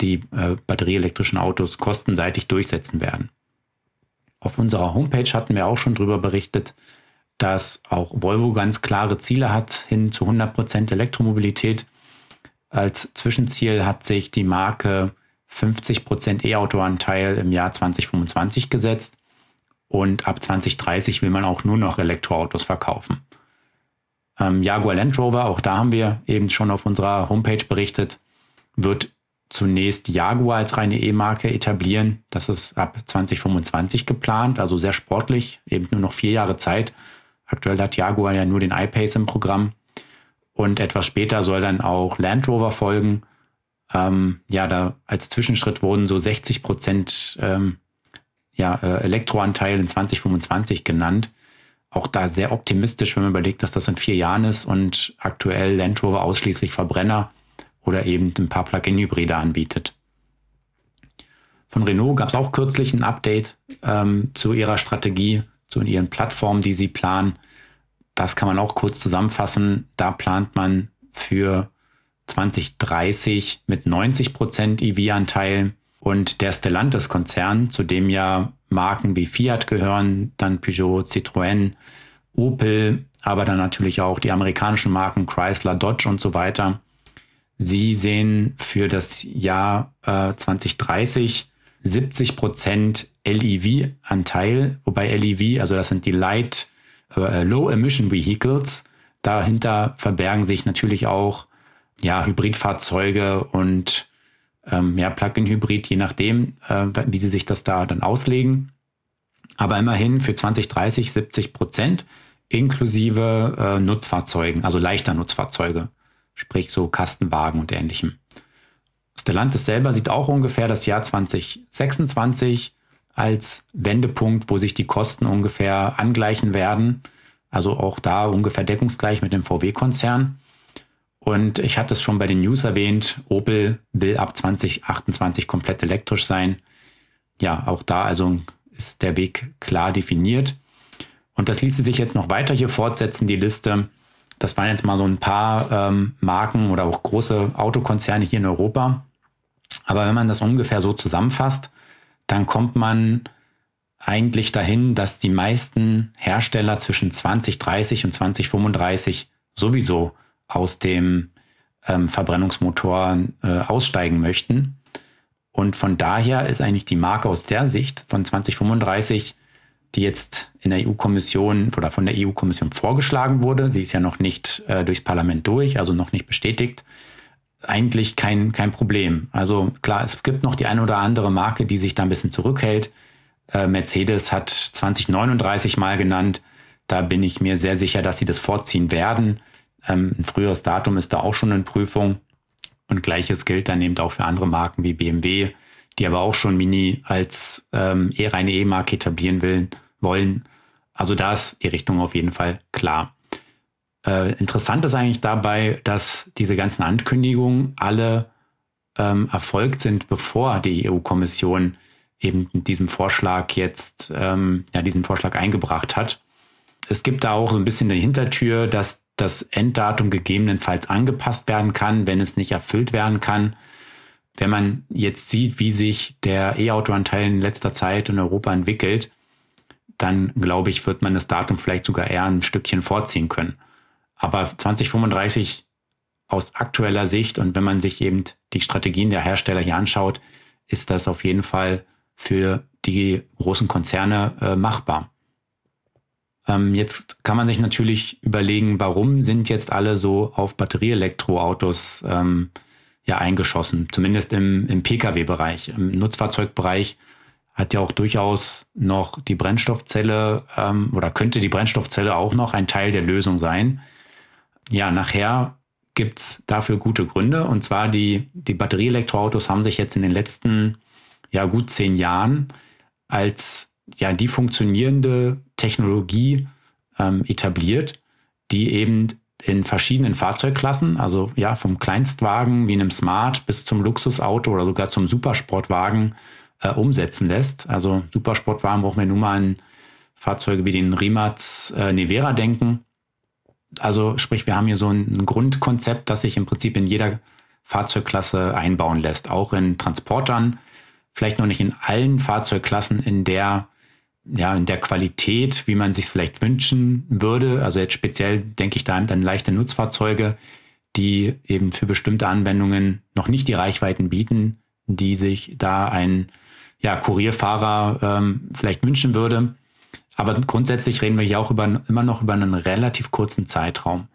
die äh, batterieelektrischen Autos kostenseitig durchsetzen werden. Auf unserer Homepage hatten wir auch schon darüber berichtet, dass auch Volvo ganz klare Ziele hat hin zu 100% Elektromobilität. Als Zwischenziel hat sich die Marke 50% E-Auto-Anteil im Jahr 2025 gesetzt und ab 2030 will man auch nur noch Elektroautos verkaufen. Ähm, Jaguar Land Rover, auch da haben wir eben schon auf unserer Homepage berichtet, wird zunächst Jaguar als reine E-Marke etablieren. Das ist ab 2025 geplant, also sehr sportlich, eben nur noch vier Jahre Zeit. Aktuell hat Jaguar ja nur den iPace im Programm. Und etwas später soll dann auch Land Rover folgen. Ähm, ja, da als Zwischenschritt wurden so 60 Prozent ähm, ja, äh, Elektroanteil in 2025 genannt. Auch da sehr optimistisch, wenn man überlegt, dass das in vier Jahren ist und aktuell Land Rover ausschließlich Verbrenner oder eben ein paar Plug-in-Hybride anbietet. Von Renault gab es auch kürzlich ein Update ähm, zu ihrer Strategie zu ihren Plattformen, die sie planen. Das kann man auch kurz zusammenfassen. Da plant man für 2030 mit 90 Prozent EV-Anteil und der Stellantis-Konzern, zu dem ja Marken wie Fiat gehören, dann Peugeot, Citroën, Opel, aber dann natürlich auch die amerikanischen Marken Chrysler, Dodge und so weiter. Sie sehen für das Jahr äh, 2030 70 Prozent LEV-Anteil, wobei LEV, also das sind die Light äh, Low Emission Vehicles, dahinter verbergen sich natürlich auch ja, Hybridfahrzeuge und ähm, ja, Plug-in-Hybrid, je nachdem, äh, wie sie sich das da dann auslegen. Aber immerhin für 2030 70 Prozent inklusive äh, Nutzfahrzeugen, also leichter Nutzfahrzeuge. sprich so Kastenwagen und ähnlichem. Stellantis selber sieht auch ungefähr das Jahr 2026 als Wendepunkt, wo sich die Kosten ungefähr angleichen werden. Also auch da ungefähr deckungsgleich mit dem VW-Konzern. Und ich hatte es schon bei den News erwähnt, Opel will ab 2028 komplett elektrisch sein. Ja, auch da also ist der Weg klar definiert. Und das ließe sich jetzt noch weiter hier fortsetzen, die Liste. Das waren jetzt mal so ein paar ähm, Marken oder auch große Autokonzerne hier in Europa. Aber wenn man das ungefähr so zusammenfasst, dann kommt man eigentlich dahin, dass die meisten Hersteller zwischen 2030 und 2035 sowieso aus dem ähm, Verbrennungsmotor äh, aussteigen möchten. Und von daher ist eigentlich die Marke aus der Sicht von 2035, die jetzt in der EU-Kommission oder von der EU-Kommission vorgeschlagen wurde, sie ist ja noch nicht äh, durchs Parlament durch, also noch nicht bestätigt, eigentlich kein, kein Problem. Also klar, es gibt noch die eine oder andere Marke, die sich da ein bisschen zurückhält. Äh, Mercedes hat 2039 mal genannt. Da bin ich mir sehr sicher, dass sie das vorziehen werden. Ähm, ein früheres Datum ist da auch schon in Prüfung. Und gleiches gilt dann eben auch für andere Marken wie BMW, die aber auch schon Mini als ähm, eher reine E-Marke etablieren will, wollen. Also da ist die Richtung auf jeden Fall klar. Äh, interessant ist eigentlich dabei, dass diese ganzen Ankündigungen alle ähm, erfolgt sind, bevor die EU-Kommission eben diesen Vorschlag jetzt, ähm, ja, diesen Vorschlag eingebracht hat. Es gibt da auch so ein bisschen eine Hintertür, dass das Enddatum gegebenenfalls angepasst werden kann, wenn es nicht erfüllt werden kann. Wenn man jetzt sieht, wie sich der E-Auto-Anteil in letzter Zeit in Europa entwickelt, dann glaube ich, wird man das Datum vielleicht sogar eher ein Stückchen vorziehen können. Aber 2035 aus aktueller Sicht und wenn man sich eben die Strategien der Hersteller hier anschaut, ist das auf jeden Fall für die großen Konzerne äh, machbar. Ähm, jetzt kann man sich natürlich überlegen, warum sind jetzt alle so auf Batterieelektroautos ähm, ja eingeschossen, zumindest im, im Pkw-Bereich. Im Nutzfahrzeugbereich hat ja auch durchaus noch die Brennstoffzelle ähm, oder könnte die Brennstoffzelle auch noch ein Teil der Lösung sein. Ja, nachher gibt's dafür gute Gründe. Und zwar die, die Batterieelektroautos haben sich jetzt in den letzten ja, gut zehn Jahren als ja, die funktionierende Technologie ähm, etabliert, die eben in verschiedenen Fahrzeugklassen, also ja, vom Kleinstwagen wie einem Smart bis zum Luxusauto oder sogar zum Supersportwagen äh, umsetzen lässt. Also Supersportwagen brauchen wir nur mal an Fahrzeuge wie den Rimac äh, Nevera denken. Also sprich, wir haben hier so ein, ein Grundkonzept, das sich im Prinzip in jeder Fahrzeugklasse einbauen lässt, auch in Transportern, vielleicht noch nicht in allen Fahrzeugklassen in der ja, in der Qualität, wie man sich vielleicht wünschen würde. Also jetzt speziell denke ich da an leichte Nutzfahrzeuge, die eben für bestimmte Anwendungen noch nicht die Reichweiten bieten, die sich da ein ja, Kurierfahrer ähm, vielleicht wünschen würde. Aber grundsätzlich reden wir hier auch über, immer noch über einen relativ kurzen Zeitraum.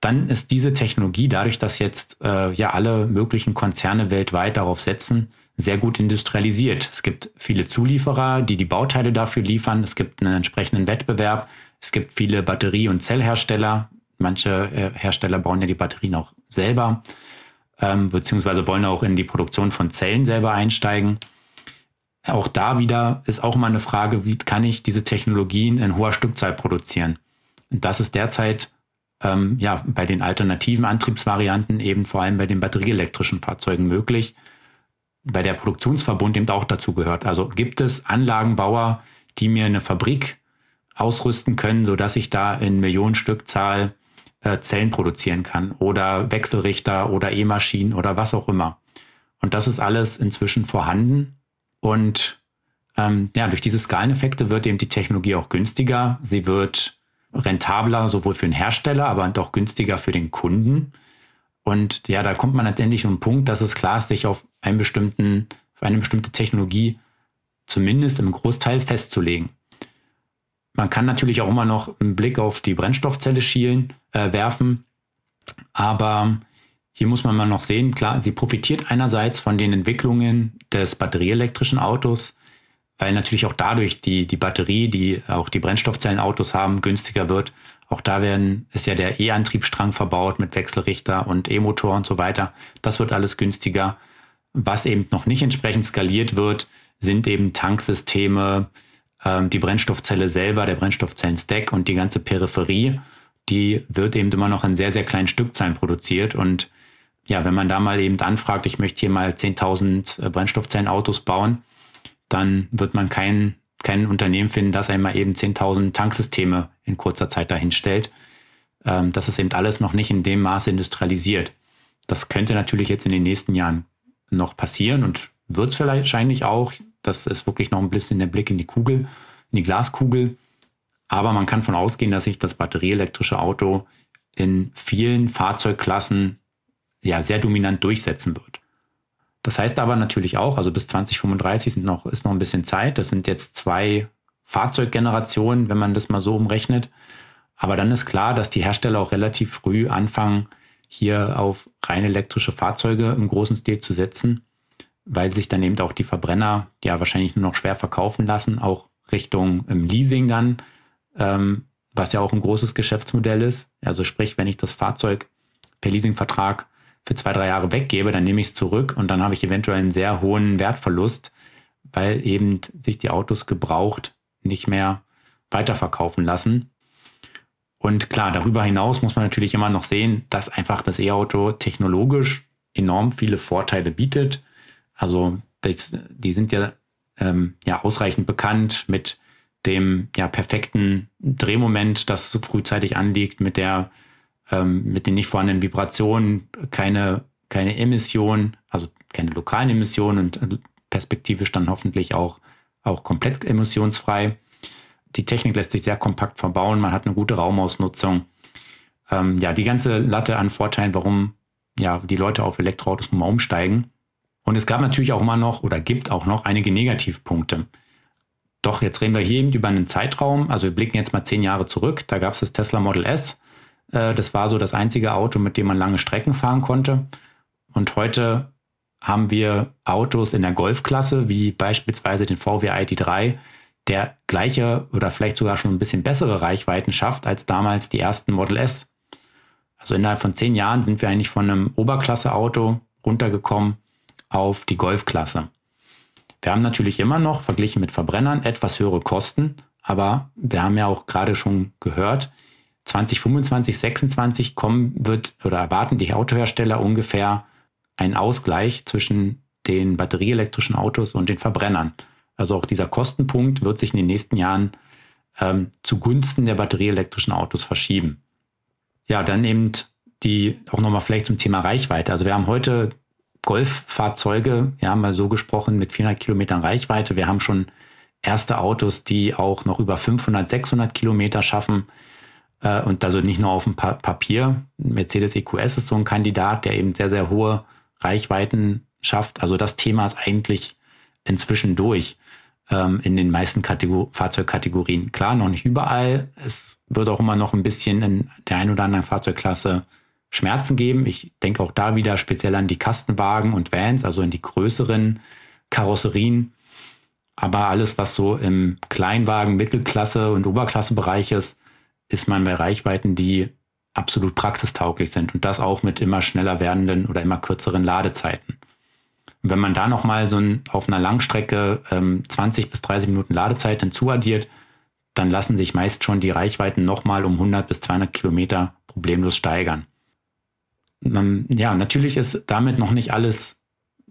Dann ist diese Technologie, dadurch, dass jetzt äh, ja alle möglichen Konzerne weltweit darauf setzen, sehr gut industrialisiert. Es gibt viele Zulieferer, die die Bauteile dafür liefern. Es gibt einen entsprechenden Wettbewerb. Es gibt viele Batterie- und Zellhersteller. Manche äh, Hersteller bauen ja die Batterien auch selber, ähm, beziehungsweise wollen auch in die Produktion von Zellen selber einsteigen. Auch da wieder ist auch immer eine Frage, wie kann ich diese Technologien in hoher Stückzahl produzieren? Und das ist derzeit ähm, ja bei den alternativen Antriebsvarianten eben vor allem bei den batterieelektrischen Fahrzeugen möglich bei der Produktionsverbund eben auch dazu gehört. Also gibt es Anlagenbauer, die mir eine Fabrik ausrüsten können, sodass ich da in Millionenstückzahl äh, Zellen produzieren kann oder Wechselrichter oder E-Maschinen oder was auch immer. Und das ist alles inzwischen vorhanden. Und ähm, ja, durch diese Skaleneffekte wird eben die Technologie auch günstiger. Sie wird rentabler, sowohl für den Hersteller, aber auch günstiger für den Kunden. Und ja, da kommt man letztendlich um den Punkt, dass es klar ist, sich auf einen bestimmten, auf eine bestimmte Technologie zumindest im Großteil festzulegen. Man kann natürlich auch immer noch einen Blick auf die Brennstoffzelle schielen, äh, werfen, aber hier muss man mal noch sehen, klar, sie profitiert einerseits von den Entwicklungen des batterieelektrischen Autos, weil natürlich auch dadurch die, die Batterie, die auch die Brennstoffzellenautos haben, günstiger wird. Auch da werden, ist ja der E-Antriebsstrang verbaut mit Wechselrichter und E-Motor und so weiter. Das wird alles günstiger. Was eben noch nicht entsprechend skaliert wird, sind eben Tanksysteme, ähm, die Brennstoffzelle selber, der Brennstoffzellen-Stack und die ganze Peripherie. Die wird eben immer noch in sehr, sehr kleinen Stückzahlen produziert. Und ja, wenn man da mal eben anfragt, ich möchte hier mal 10.000 äh, Brennstoffzellenautos bauen, dann wird man kein, kein Unternehmen finden, das einmal eben 10.000 Tanksysteme in kurzer Zeit dahinstellt. Ähm, das ist eben alles noch nicht in dem Maße industrialisiert. Das könnte natürlich jetzt in den nächsten Jahren noch passieren und wird es vielleicht wahrscheinlich auch. Das ist wirklich noch ein bisschen der Blick in die Kugel, in die Glaskugel. Aber man kann von ausgehen, dass sich das batterieelektrische Auto in vielen Fahrzeugklassen ja sehr dominant durchsetzen wird. Das heißt aber natürlich auch, also bis 2035 sind noch, ist noch ein bisschen Zeit. Das sind jetzt zwei Fahrzeuggenerationen, wenn man das mal so umrechnet. Aber dann ist klar, dass die Hersteller auch relativ früh anfangen, hier auf rein elektrische Fahrzeuge im großen Stil zu setzen, weil sich dann eben auch die Verbrenner ja wahrscheinlich nur noch schwer verkaufen lassen, auch Richtung im Leasing dann, ähm, was ja auch ein großes Geschäftsmodell ist. Also sprich, wenn ich das Fahrzeug per Leasingvertrag für zwei, drei Jahre weggebe, dann nehme ich es zurück und dann habe ich eventuell einen sehr hohen Wertverlust, weil eben sich die Autos gebraucht nicht mehr weiterverkaufen lassen. Und klar, darüber hinaus muss man natürlich immer noch sehen, dass einfach das E-Auto technologisch enorm viele Vorteile bietet. Also das, die sind ja, ähm, ja ausreichend bekannt mit dem ja perfekten Drehmoment, das so frühzeitig anliegt, mit der ähm, mit den nicht vorhandenen Vibrationen, keine, keine Emissionen, also keine lokalen Emissionen und äh, perspektivisch dann hoffentlich auch, auch komplett emissionsfrei. Die Technik lässt sich sehr kompakt verbauen, man hat eine gute Raumausnutzung. Ähm, ja, die ganze Latte an Vorteilen, warum ja, die Leute auf Elektroautos nun mal umsteigen. Und es gab natürlich auch immer noch oder gibt auch noch einige Negativpunkte. Doch jetzt reden wir hier eben über einen Zeitraum. Also wir blicken jetzt mal zehn Jahre zurück. Da gab es das Tesla Model S. Äh, das war so das einzige Auto, mit dem man lange Strecken fahren konnte. Und heute haben wir Autos in der Golfklasse, wie beispielsweise den VW ID3, der gleiche oder vielleicht sogar schon ein bisschen bessere Reichweiten schafft als damals die ersten Model S. Also innerhalb von zehn Jahren sind wir eigentlich von einem Oberklasse-Auto runtergekommen auf die Golfklasse. Wir haben natürlich immer noch, verglichen mit Verbrennern, etwas höhere Kosten, aber wir haben ja auch gerade schon gehört, 2025, 2026 kommen wird oder erwarten die Autohersteller ungefähr einen Ausgleich zwischen den batterieelektrischen Autos und den Verbrennern. Also auch dieser Kostenpunkt wird sich in den nächsten Jahren ähm, zugunsten der batterieelektrischen Autos verschieben. Ja, dann eben die auch nochmal vielleicht zum Thema Reichweite. Also wir haben heute Golffahrzeuge, ja, mal so gesprochen, mit 400 Kilometern Reichweite. Wir haben schon erste Autos, die auch noch über 500, 600 Kilometer schaffen. Äh, und also nicht nur auf dem pa Papier. Mercedes EQS ist so ein Kandidat, der eben sehr, sehr hohe Reichweiten schafft. Also das Thema ist eigentlich inzwischen durch ähm, in den meisten Kategor Fahrzeugkategorien. Klar, noch nicht überall. Es wird auch immer noch ein bisschen in der einen oder anderen Fahrzeugklasse Schmerzen geben. Ich denke auch da wieder speziell an die Kastenwagen und Vans, also in die größeren Karosserien. Aber alles, was so im Kleinwagen, Mittelklasse und Oberklassebereich ist, ist man bei Reichweiten, die absolut praxistauglich sind und das auch mit immer schneller werdenden oder immer kürzeren Ladezeiten. Und wenn man da nochmal so ein, auf einer Langstrecke ähm, 20 bis 30 Minuten Ladezeit hinzuaddiert, dann lassen sich meist schon die Reichweiten nochmal um 100 bis 200 Kilometer problemlos steigern. Ähm, ja, natürlich ist damit noch nicht alles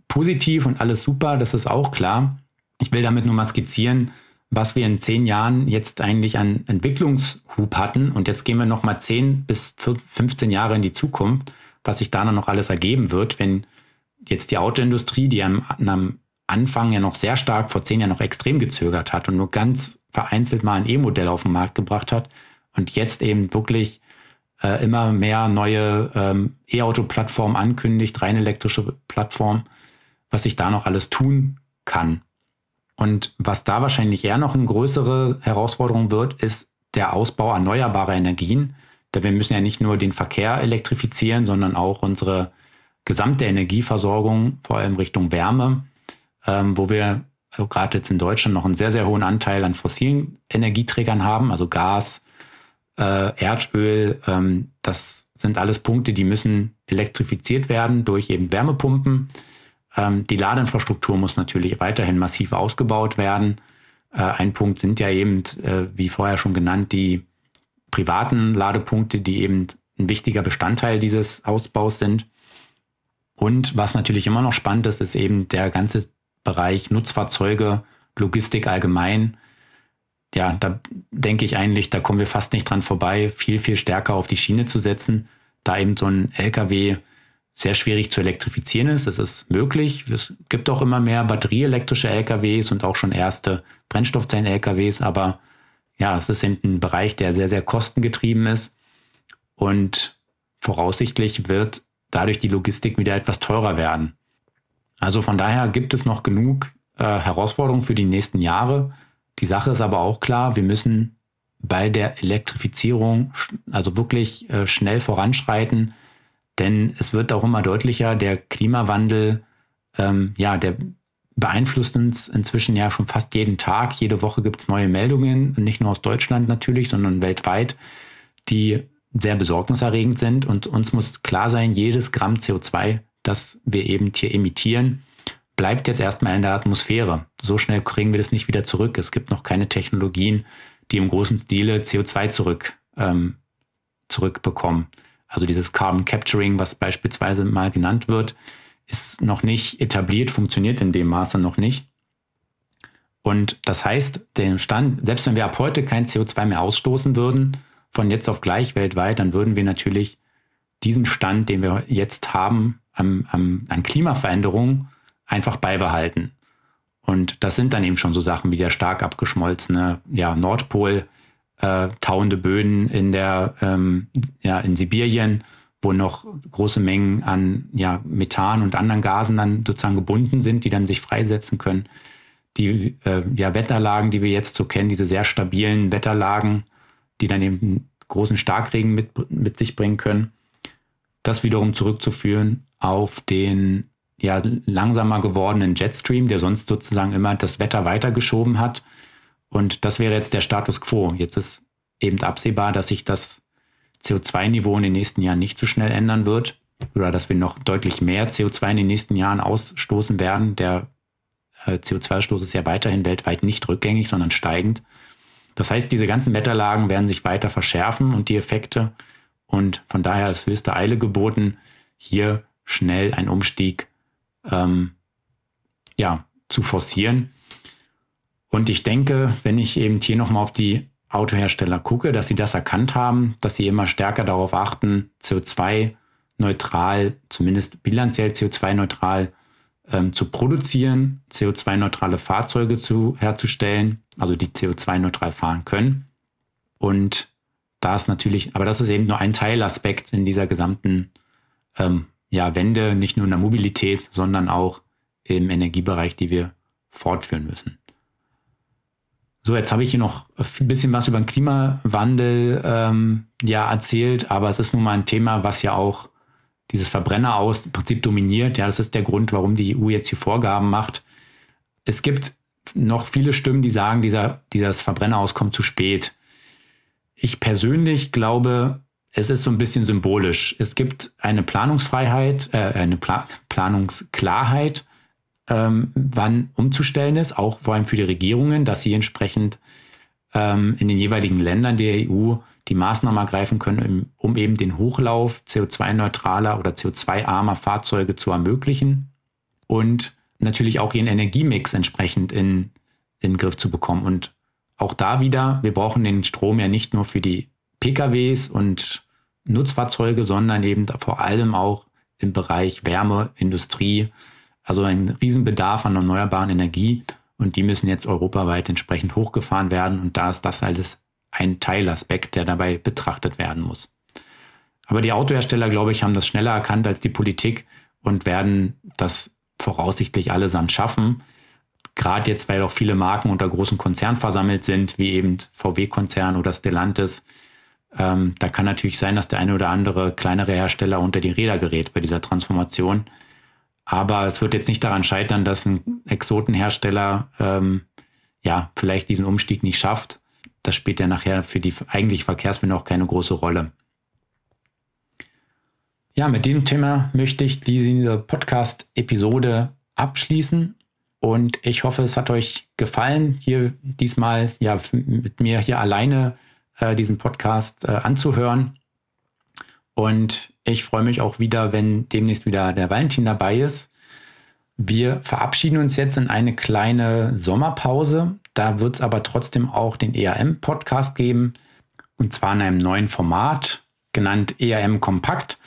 positiv und alles super, das ist auch klar. Ich will damit nur mal skizzieren, was wir in zehn Jahren jetzt eigentlich an Entwicklungshub hatten. Und jetzt gehen wir noch mal zehn bis 15 Jahre in die Zukunft, was sich da noch alles ergeben wird, wenn jetzt die Autoindustrie, die am, am Anfang ja noch sehr stark, vor zehn Jahren noch extrem gezögert hat und nur ganz vereinzelt mal ein E-Modell auf den Markt gebracht hat und jetzt eben wirklich äh, immer mehr neue ähm, E-Auto-Plattformen ankündigt, rein elektrische Plattformen, was sich da noch alles tun kann. Und was da wahrscheinlich eher noch eine größere Herausforderung wird, ist der Ausbau erneuerbarer Energien. Denn wir müssen ja nicht nur den Verkehr elektrifizieren, sondern auch unsere gesamte Energieversorgung, vor allem Richtung Wärme, ähm, wo wir also gerade jetzt in Deutschland, noch einen sehr, sehr hohen Anteil an fossilen Energieträgern haben, also Gas, äh, Erdöl. Ähm, das sind alles Punkte, die müssen elektrifiziert werden durch eben Wärmepumpen. Ähm, die Ladeinfrastruktur muss natürlich weiterhin massiv ausgebaut werden. Äh, ein Punkt sind ja eben, äh, wie vorher schon genannt, die privaten Ladepunkte, die eben ein wichtiger Bestandteil dieses Ausbaus sind. Und was natürlich immer noch spannend ist, ist eben der ganze Bereich Nutzfahrzeuge, Logistik allgemein. Ja, da denke ich eigentlich, da kommen wir fast nicht dran vorbei, viel, viel stärker auf die Schiene zu setzen, da eben so ein LKW sehr schwierig zu elektrifizieren ist. Es ist möglich. Es gibt auch immer mehr batterieelektrische LKWs und auch schon erste Brennstoffzellen-LKWs, aber ja, es ist eben ein Bereich, der sehr, sehr kostengetrieben ist und voraussichtlich wird dadurch die Logistik wieder etwas teurer werden. Also von daher gibt es noch genug äh, Herausforderungen für die nächsten Jahre. Die Sache ist aber auch klar, wir müssen bei der Elektrifizierung also wirklich äh, schnell voranschreiten denn es wird auch immer deutlicher, der Klimawandel, ähm, ja, der beeinflusst uns inzwischen ja schon fast jeden Tag. Jede Woche gibt es neue Meldungen, nicht nur aus Deutschland natürlich, sondern weltweit, die sehr besorgniserregend sind. Und uns muss klar sein, jedes Gramm CO2, das wir eben hier emittieren, bleibt jetzt erstmal in der Atmosphäre. So schnell kriegen wir das nicht wieder zurück. Es gibt noch keine Technologien, die im großen Stile CO2 zurück, ähm, zurückbekommen also dieses Carbon Capturing, was beispielsweise mal genannt wird, ist noch nicht etabliert, funktioniert in dem Maße noch nicht. Und das heißt, den Stand, selbst wenn wir ab heute kein CO2 mehr ausstoßen würden, von jetzt auf gleich weltweit, dann würden wir natürlich diesen Stand, den wir jetzt haben, an, an, an Klimaveränderungen einfach beibehalten. Und das sind dann eben schon so Sachen wie der stark abgeschmolzene ja, Nordpol, äh, tauende Böden in der ähm, ja in Sibirien, wo noch große Mengen an ja Methan und anderen Gasen dann sozusagen gebunden sind, die dann sich freisetzen können. Die äh, ja Wetterlagen, die wir jetzt so kennen, diese sehr stabilen Wetterlagen, die dann eben großen Starkregen mit, mit sich bringen können. Das wiederum zurückzuführen auf den ja langsamer gewordenen Jetstream, der sonst sozusagen immer das Wetter weitergeschoben hat und das wäre jetzt der Status quo. Jetzt ist eben absehbar, dass sich das CO2-Niveau in den nächsten Jahren nicht so schnell ändern wird oder dass wir noch deutlich mehr CO2 in den nächsten Jahren ausstoßen werden. Der äh, CO2-Stoß ist ja weiterhin weltweit nicht rückgängig, sondern steigend. Das heißt, diese ganzen Wetterlagen werden sich weiter verschärfen und die Effekte. Und von daher ist höchste Eile geboten, hier schnell einen Umstieg ähm, ja, zu forcieren. Und ich denke, wenn ich eben hier nochmal auf die Autohersteller gucke, dass sie das erkannt haben, dass sie immer stärker darauf achten, CO2-neutral, zumindest bilanziell CO2-neutral ähm, zu produzieren, CO2-neutrale Fahrzeuge zu, herzustellen, also die CO2-neutral fahren können. Und da ist natürlich, aber das ist eben nur ein Teilaspekt in dieser gesamten ähm, ja, Wende, nicht nur in der Mobilität, sondern auch im Energiebereich, die wir fortführen müssen. So, jetzt habe ich hier noch ein bisschen was über den Klimawandel ähm, ja erzählt, aber es ist nun mal ein Thema, was ja auch dieses Verbrenner aus im Prinzip dominiert. Ja, das ist der Grund, warum die EU jetzt hier Vorgaben macht. Es gibt noch viele Stimmen, die sagen, dieser, dieses Verbrenner aus kommt zu spät. Ich persönlich glaube, es ist so ein bisschen symbolisch. Es gibt eine Planungsfreiheit, äh, eine Pla Planungsklarheit ähm, wann umzustellen ist, auch vor allem für die Regierungen, dass sie entsprechend ähm, in den jeweiligen Ländern der EU die Maßnahmen ergreifen können, um eben den Hochlauf CO2-neutraler oder CO2-armer Fahrzeuge zu ermöglichen und natürlich auch ihren Energiemix entsprechend in, in den Griff zu bekommen. Und auch da wieder, wir brauchen den Strom ja nicht nur für die PKWs und Nutzfahrzeuge, sondern eben vor allem auch im Bereich Wärme, Industrie, also ein Riesenbedarf an erneuerbaren Energie und die müssen jetzt europaweit entsprechend hochgefahren werden und da ist das alles ein Teilaspekt, der dabei betrachtet werden muss. Aber die Autohersteller, glaube ich, haben das schneller erkannt als die Politik und werden das voraussichtlich allesamt schaffen. Gerade jetzt, weil auch viele Marken unter großen Konzernen versammelt sind, wie eben VW-Konzern oder Stellantis. Ähm, da kann natürlich sein, dass der eine oder andere kleinere Hersteller unter die Räder gerät bei dieser Transformation. Aber es wird jetzt nicht daran scheitern, dass ein Exotenhersteller ähm, ja vielleicht diesen Umstieg nicht schafft. Das spielt ja nachher für die eigentlich Verkehrswende auch keine große Rolle. Ja, mit dem Thema möchte ich diese Podcast-Episode abschließen und ich hoffe, es hat euch gefallen, hier diesmal ja mit mir hier alleine äh, diesen Podcast äh, anzuhören. Und ich freue mich auch wieder, wenn demnächst wieder der Valentin dabei ist. Wir verabschieden uns jetzt in eine kleine Sommerpause. Da wird es aber trotzdem auch den EAM-Podcast geben. Und zwar in einem neuen Format, genannt EAM Kompakt.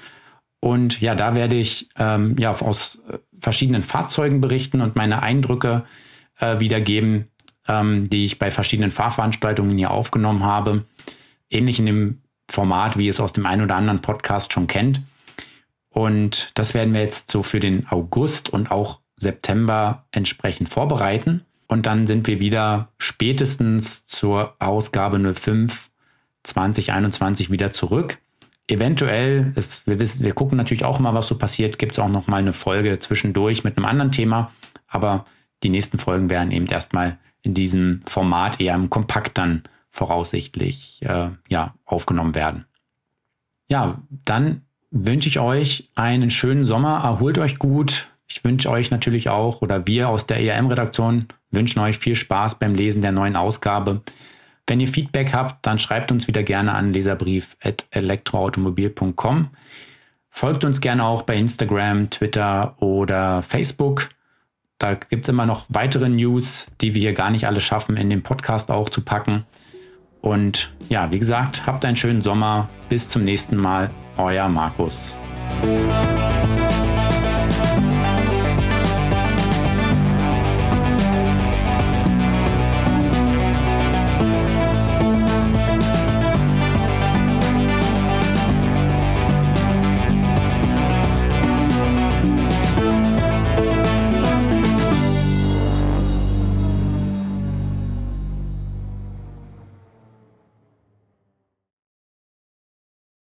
Und ja, da werde ich ähm, ja, aus äh, verschiedenen Fahrzeugen berichten und meine Eindrücke äh, wiedergeben, ähm, die ich bei verschiedenen Fahrveranstaltungen hier aufgenommen habe. Ähnlich in dem Format, wie es aus dem einen oder anderen Podcast schon kennt. Und das werden wir jetzt so für den August und auch September entsprechend vorbereiten. Und dann sind wir wieder spätestens zur Ausgabe 05 2021 wieder zurück. Eventuell, ist, wir, wissen, wir gucken natürlich auch mal, was so passiert, gibt es auch noch mal eine Folge zwischendurch mit einem anderen Thema. Aber die nächsten Folgen werden eben erstmal in diesem Format eher im Kompakt dann voraussichtlich äh, ja, aufgenommen werden. Ja, dann wünsche ich euch einen schönen Sommer. Erholt euch gut. Ich wünsche euch natürlich auch, oder wir aus der ERM-Redaktion wünschen euch viel Spaß beim Lesen der neuen Ausgabe. Wenn ihr Feedback habt, dann schreibt uns wieder gerne an leserbrief.elektroautomobil.com. Folgt uns gerne auch bei Instagram, Twitter oder Facebook. Da gibt es immer noch weitere News, die wir hier gar nicht alle schaffen, in den Podcast auch zu packen. Und ja, wie gesagt, habt einen schönen Sommer. Bis zum nächsten Mal. Euer Markus.